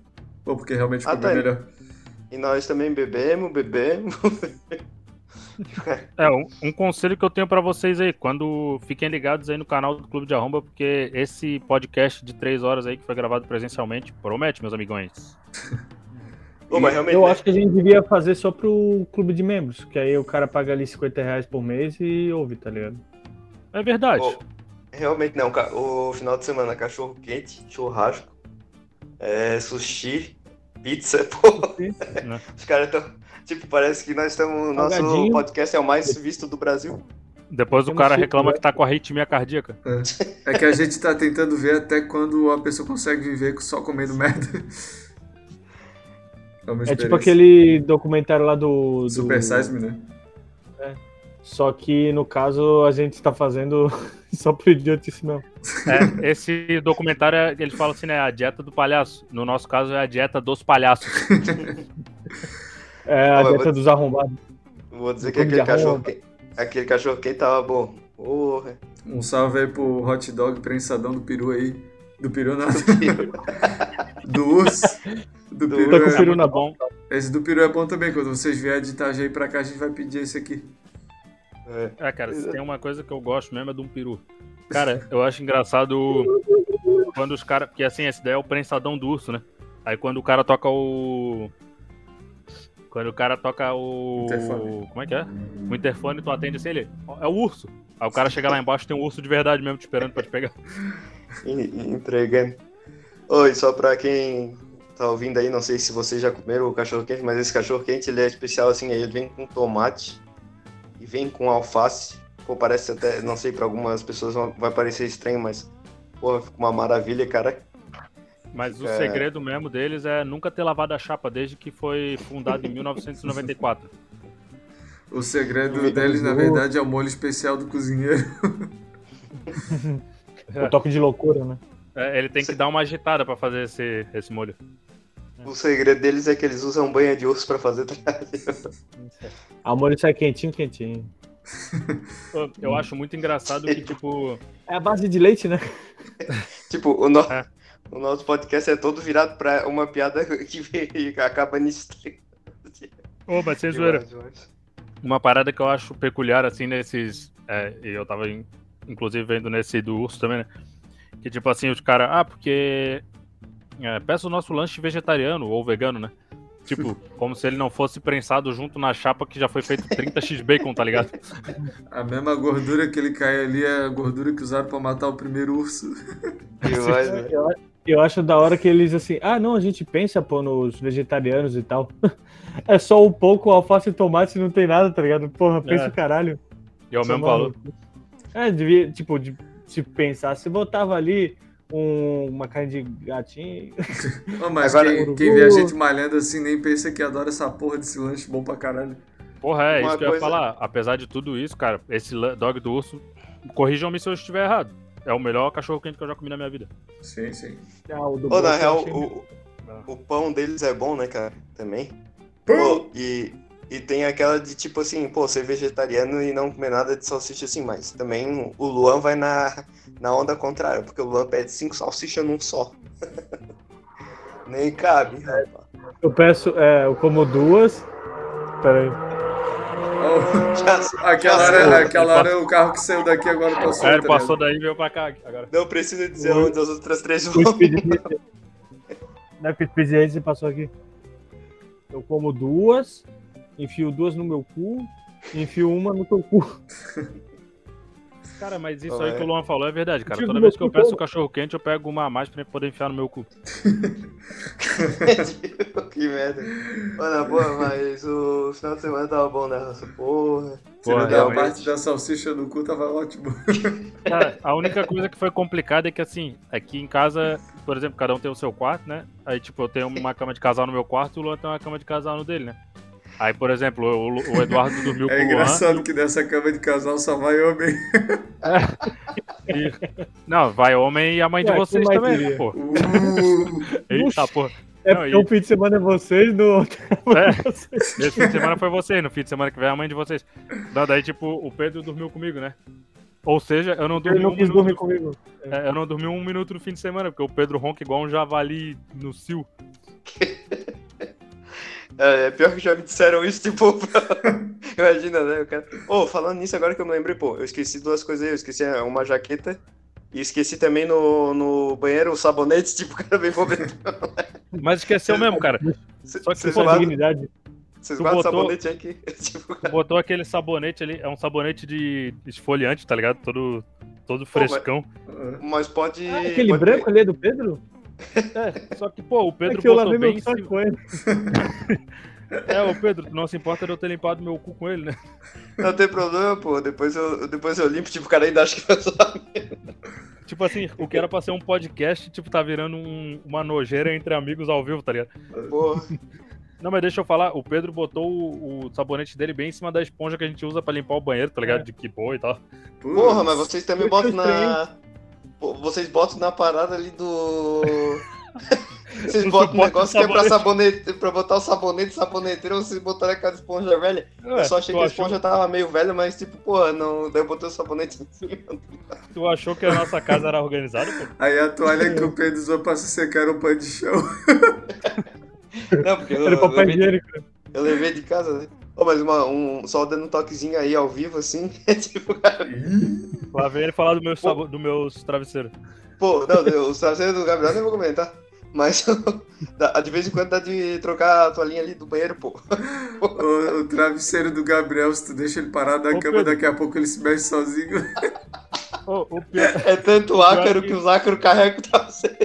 Speaker 4: Pô, porque realmente ficou
Speaker 3: Ah, tá.
Speaker 4: melhor.
Speaker 3: E nós também bebemos, bebemos.
Speaker 1: É, um, um conselho que eu tenho pra vocês aí, quando fiquem ligados aí no canal do Clube de Arromba, porque esse podcast de três horas aí que foi gravado presencialmente promete, meus amigões.
Speaker 3: Pô, mas realmente.
Speaker 2: Eu
Speaker 3: né?
Speaker 2: acho que a gente devia fazer só pro clube de membros, que aí o cara paga ali 50 reais por mês e ouve, tá ligado?
Speaker 1: É verdade.
Speaker 3: Pô, realmente não, o final de semana, cachorro quente, churrasco, é, sushi, pizza, pô.
Speaker 1: Né?
Speaker 3: Os caras estão. Tipo, parece que nós estamos. Nosso podcast é o mais visto do Brasil.
Speaker 1: Depois o cara reclama que tá com a arritmia cardíaca.
Speaker 4: É que a gente tá tentando ver até quando a pessoa consegue viver só comendo merda. É,
Speaker 2: É tipo aquele documentário lá do. do...
Speaker 4: Super Size Me, né?
Speaker 2: Só que no caso a gente tá fazendo só pro idiotice mesmo.
Speaker 1: É, esse documentário, é- ele fala assim, né, a dieta do palhaço. No nosso caso, é a dieta dos palhaços.
Speaker 2: É a
Speaker 3: Pô,
Speaker 2: dieta
Speaker 3: vou-
Speaker 2: dos arrombados.
Speaker 3: Vou dizer
Speaker 2: Do
Speaker 3: que aquele cachorro, quente, aquele cachorro quente tava bom. Porra.
Speaker 4: Um salve aí pro hot dog prensadão do peru aí. Do peru não, do urso. Do
Speaker 3: Do
Speaker 4: peru
Speaker 2: Tô com o
Speaker 4: é-
Speaker 2: peru na
Speaker 1: muito bom.
Speaker 4: Esse do peru é bom também. Quando vocês vierem de Itajaí pra cá, a gente vai pedir esse aqui.
Speaker 3: É.
Speaker 1: É, cara, se tem uma coisa que eu gosto mesmo é de um peru. Cara, eu acho engraçado quando os caras. Porque assim, esse daí é o prensadão do urso, né? Aí quando o cara toca o. Quando o cara toca o.
Speaker 4: Interfone.
Speaker 1: Como é que é? O interfone, tu atende assim, ele. É o urso. Aí o cara chega lá embaixo tem um urso de verdade mesmo te esperando pra te pegar.
Speaker 3: Entregando. Oi, só pra quem tá ouvindo aí, não sei se vocês já comeram o cachorro quente, mas esse cachorro quente ele é especial assim, aí ele vem com tomate e vem com alface. Pô, parece até, não sei, pra algumas pessoas vai parecer estranho, mas porra, fica uma maravilha, cara.
Speaker 1: Mas o
Speaker 3: É.
Speaker 1: segredo mesmo deles é nunca ter lavado a chapa desde que foi fundado em 1994.
Speaker 4: O segredo
Speaker 3: Me-
Speaker 4: deles, na verdade, é o molho especial do cozinheiro.
Speaker 2: O toque de loucura, né?
Speaker 1: É, ele tem que dar uma agitada pra fazer esse, esse molho.
Speaker 3: O segredo deles é que eles usam banha de urso pra fazer trabalho.
Speaker 2: A molho sai quentinho, quentinho.
Speaker 1: Eu- acho muito engraçado que, tipo,
Speaker 2: É a base de leite, né?
Speaker 3: tipo, o, no-
Speaker 1: É.
Speaker 3: o nosso podcast é todo virado pra uma piada que, acaba nisso.
Speaker 1: Ô, mas sem zoeira. Uma parada que eu acho peculiar, assim, nesses. É, e eu tava, in- inclusive, vendo nesse do urso também, né? Que, tipo assim, os caras. Ah, porque. É, peça o nosso lanche vegetariano ou vegano, né? Tipo, como se ele não fosse prensado junto na chapa que já foi feito 30x bacon, tá ligado?
Speaker 4: A mesma gordura que ele cai ali é a gordura que usaram pra matar o primeiro urso.
Speaker 2: Eu, eu acho da hora que eles assim, ah não, a gente pensa pô nos vegetarianos e tal. É só um pouco alface e tomate não tem nada, tá ligado? Porra, pensa
Speaker 1: É.
Speaker 2: o caralho.
Speaker 1: E é o mesmo valor.
Speaker 2: É, devia, tipo, de, se pensar, se botava ali um- uma carne de gatinho.
Speaker 4: Mas
Speaker 3: Agora-
Speaker 4: quem, quem vê a gente malhando assim nem pensa que adora essa porra desse lanche bom pra caralho.
Speaker 1: Porra, é
Speaker 3: Uma
Speaker 1: isso que eu ia
Speaker 3: coisa-
Speaker 1: falar. Apesar de tudo isso, cara, esse dog do urso, corrijam-me se eu estiver errado. É o melhor cachorro quente que eu já comi na minha vida.
Speaker 4: Sim, sim.
Speaker 2: Ah, o do
Speaker 3: Ou na real,
Speaker 2: achei-
Speaker 3: o, o pão deles é bom, né, cara? Também. Pô, e, e tem aquela de tipo assim, pô, ser vegetariano e não comer nada de salsicha assim, mas também o Luan vai na, na onda contrária, porque o Luan pede cinco salsichas num só. Nem cabe, rapaz.
Speaker 2: Eu peço, é, eu como duas. Pera aí.
Speaker 4: Oh,
Speaker 3: Já-
Speaker 4: aquela hora, aquela hora o carro que saiu daqui agora passou.
Speaker 1: Aí ele
Speaker 4: tá
Speaker 1: passou daí e veio pra cá agora.
Speaker 3: Não precisa dizer onde as outras três vão.
Speaker 2: Não é que o Racer passou aqui. Eu como duas, enfio duas no meu cu, enfio uma no teu cu.
Speaker 1: Cara, mas isso aí
Speaker 3: é.
Speaker 1: que o Luan falou é verdade, cara. Toda vez que eu peço o cachorro quente, eu pego uma a mais pra poder enfiar no meu cu.
Speaker 3: que merda. Mano, porra, mas o final de semana tava bom, né, Raça? Porra.
Speaker 4: Se
Speaker 1: Porra,
Speaker 4: der a parte da salsicha no cu, tava ótimo.
Speaker 1: Cara, a única coisa que foi complicada é que, assim, aqui em casa, por exemplo, cada um tem o seu quarto, né? Aí, tipo, eu tenho uma cama de casal no meu quarto e o Luan tem uma cama de casal no dele, né? Aí, por exemplo, o, o Eduardo dormiu com
Speaker 4: É
Speaker 1: o Luan.
Speaker 4: engraçado que nessa cama de casal só vai homem.
Speaker 1: e- Não, vai homem e a mãe de
Speaker 2: Ué, quem
Speaker 1: vocês também, né, pô?
Speaker 4: Uh,
Speaker 1: Eita, porra.
Speaker 2: É
Speaker 1: Não,
Speaker 2: porque
Speaker 1: e-
Speaker 2: um fim de semana é vocês, no outro
Speaker 1: É.
Speaker 2: vocês.
Speaker 1: Esse fim de semana foi você, no fim de semana que vem é a mãe de vocês. Não, daí, tipo, o Pedro dormiu comigo, né? Ou seja, eu não dormi
Speaker 2: Ele não
Speaker 1: um
Speaker 2: quis
Speaker 1: minuto.
Speaker 2: dormir comigo.
Speaker 1: É, eu não dormi um minuto no fim de semana, porque o Pedro ronca igual um javali no cio.
Speaker 3: É, é pior que já me disseram isso, tipo, imagina, né? O cara... Ô, falando nisso, agora que eu me lembrei, pô, eu esqueci duas coisas aí. Eu esqueci uma jaqueta e esqueci também no, no banheiro o sabonete, tipo, o cara vem vomitando.
Speaker 1: Mas esqueceu mesmo, cara. Só que pô,
Speaker 3: guardam,
Speaker 2: dignidade.
Speaker 3: vocês
Speaker 1: tu
Speaker 3: guardam
Speaker 1: botou-
Speaker 3: sabonete aqui? tipo,
Speaker 1: botou aquele sabonete ali, é um sabonete de esfoliante, tá ligado? Todo, todo frescão.
Speaker 3: mas pode.
Speaker 2: Ah, aquele
Speaker 3: pode-
Speaker 2: branco ali é do Pedro?
Speaker 1: É, só que, pô, o
Speaker 2: É
Speaker 1: Pedro
Speaker 2: que eu
Speaker 1: botou bem
Speaker 2: meu
Speaker 1: cima.
Speaker 2: com ele.
Speaker 1: É, o Pedro, não se importa de eu ter limpado meu cu com ele, né?
Speaker 3: Não tem problema, pô. Depois eu, depois eu limpo, tipo, o cara ainda acha que eu sou
Speaker 1: Tipo assim, o que era pra ser um podcast, tipo, tá virando um- uma nojeira entre amigos ao vivo, tá ligado?
Speaker 3: Porra.
Speaker 1: Não, mas deixa eu falar, o Pedro botou o, o sabonete dele bem em cima da esponja que a gente usa pra limpar o banheiro, tá ligado?
Speaker 2: É.
Speaker 1: De que boa e tal.
Speaker 3: Porra, mas vocês também botam
Speaker 2: estranho.
Speaker 3: na. Vocês botam na parada ali do. Vocês botam um negócio que é pra sabonete, pra botar o sabonete, saboneteiro, vocês botaram aquela esponja velha.
Speaker 1: Ué,
Speaker 3: eu só achei que a
Speaker 1: achou-
Speaker 3: esponja tava meio velha, mas tipo, porra, não. Daí eu botei o sabonete em cima.
Speaker 1: Tu achou que a nossa casa era organizada, pô?
Speaker 4: Aí a toalha que o Pedro usou pra se secar era um pano de chão.
Speaker 3: Não, porque eu,
Speaker 2: Era
Speaker 3: eu,
Speaker 2: papel
Speaker 3: levei,
Speaker 2: higiênico.
Speaker 3: eu levei de casa, né? Ô, mas uma, um, só dando um toquezinho aí ao vivo, assim, é tipo, cara,
Speaker 1: Lá vem ele falar do meu sabo... do meus travesseiros.
Speaker 3: pô, não, os travesseiros do Gabriel nem vou comentar. Mas dá- de vez em quando dá de trocar a toalhinha ali do banheiro, pô.
Speaker 4: O, o travesseiro do Gabriel, se tu deixa ele parado na
Speaker 1: Ô,
Speaker 4: cama,
Speaker 1: Pedro.
Speaker 4: daqui a pouco ele se mexe sozinho.
Speaker 1: Ô.
Speaker 3: É tanto ácaro
Speaker 1: que-
Speaker 3: que os ácaros carregam o travesseiro.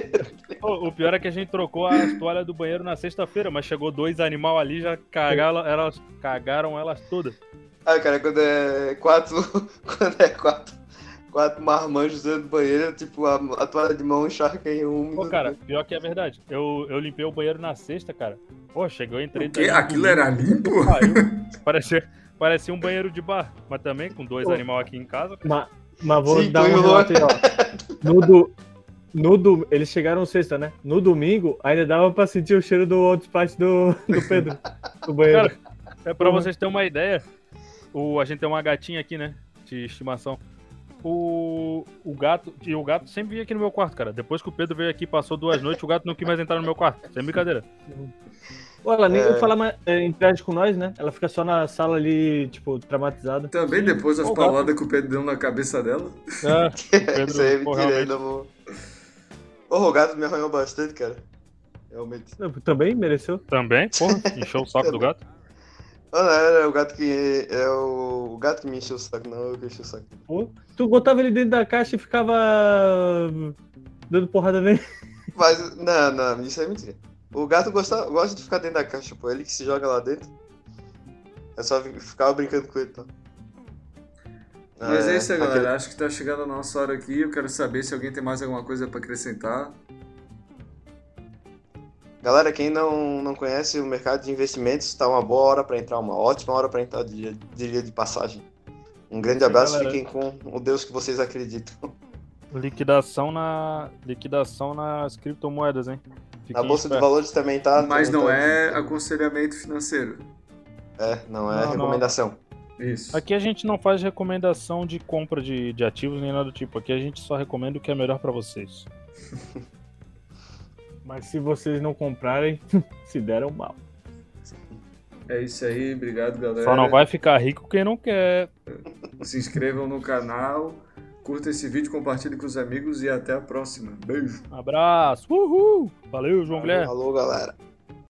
Speaker 1: O pior é que a gente trocou as toalhas do banheiro na sexta-feira, mas chegou dois animal ali já cagaram elas, cagaram elas todas.
Speaker 3: Ah, cara, quando é quatro. Quando é quatro. Quatro marmanjos dentro do banheiro, tipo, a, a toalha de mão encharca em um
Speaker 1: Pô, cara, pior que é verdade. Eu, eu limpei o banheiro na sexta, cara. Pô, chegou, eu entrei. No
Speaker 4: Aquilo era limpo?
Speaker 1: pariu. Parecia, parecia um banheiro de bar, mas também com dois
Speaker 2: Pô.
Speaker 1: animal aqui em casa.
Speaker 2: Mas, mas vou
Speaker 3: Sim,
Speaker 2: dar um relato aí, ó. No, do, no do, eles chegaram sexta, né? No domingo, ainda dava pra sentir o cheiro do outro parte do, do Pedro. Do banheiro.
Speaker 1: Cara, É pra vocês terem uma ideia, o, a gente tem uma gatinha aqui, né? De estimação. O, o gato. E o gato sempre vinha aqui no meu quarto, cara. Depois que o Pedro veio aqui passou duas noites, o gato não quis mais entrar no meu quarto. Sem brincadeira.
Speaker 2: Ela nem
Speaker 3: É.
Speaker 2: fala mais, é, interage com nós, né? Ela fica só na sala ali, tipo, traumatizada.
Speaker 4: Também depois das paladas que o Pedro deu na cabeça dela.
Speaker 1: O Pedro,
Speaker 3: Isso aí é
Speaker 1: pô,
Speaker 3: o gato me arranhou bastante, cara. Realmente.
Speaker 2: Não, Também mereceu.
Speaker 1: Também, porra, encheu o saco do gato.
Speaker 3: Ah, não, era o gato que. É o, o gato que me encheu o saco, não eu que enchi o saco.
Speaker 2: Pô, tu botava ele dentro da caixa e ficava dando porrada nele.
Speaker 3: Mas, não, não, isso é mentira. O gato gosta, gosta de ficar dentro da caixa, pô. Ele que se joga lá dentro. É só fi- ficar brincando com ele, tá?
Speaker 4: Mas é isso aí,
Speaker 3: aquele-
Speaker 4: galera. Acho que tá chegando a nossa hora aqui. Eu quero saber se alguém tem mais alguma coisa pra acrescentar.
Speaker 3: Galera, quem não, não conhece o mercado de investimentos, tá uma boa hora para entrar, uma ótima hora para entrar, diria, diria de passagem. Um grande abraço,
Speaker 1: galera.
Speaker 3: fiquem com o Deus que vocês acreditam.
Speaker 1: Liquidação na. Liquidação nas criptomoedas, hein?
Speaker 3: Na
Speaker 1: Fiquem
Speaker 3: Bolsa de
Speaker 1: espertos.
Speaker 3: Valores também tá.
Speaker 4: Mas
Speaker 3: também
Speaker 4: não
Speaker 3: tá-
Speaker 4: é aconselhamento financeiro.
Speaker 3: É, não é
Speaker 1: Não, não.
Speaker 4: Isso.
Speaker 1: Aqui a gente não faz recomendação de compra de, de ativos nem nada do tipo. Aqui a gente só recomenda o que é melhor pra vocês.
Speaker 2: Mas se vocês não comprarem, se deram mal.
Speaker 4: É isso aí, obrigado galera.
Speaker 1: Só não vai ficar rico quem não quer.
Speaker 4: Se inscrevam no canal, curta esse vídeo, compartilhe com os amigos e até a próxima. Beijo.
Speaker 1: Abraço. Uhul. Valeu, João Guilherme.
Speaker 3: Falou, galera.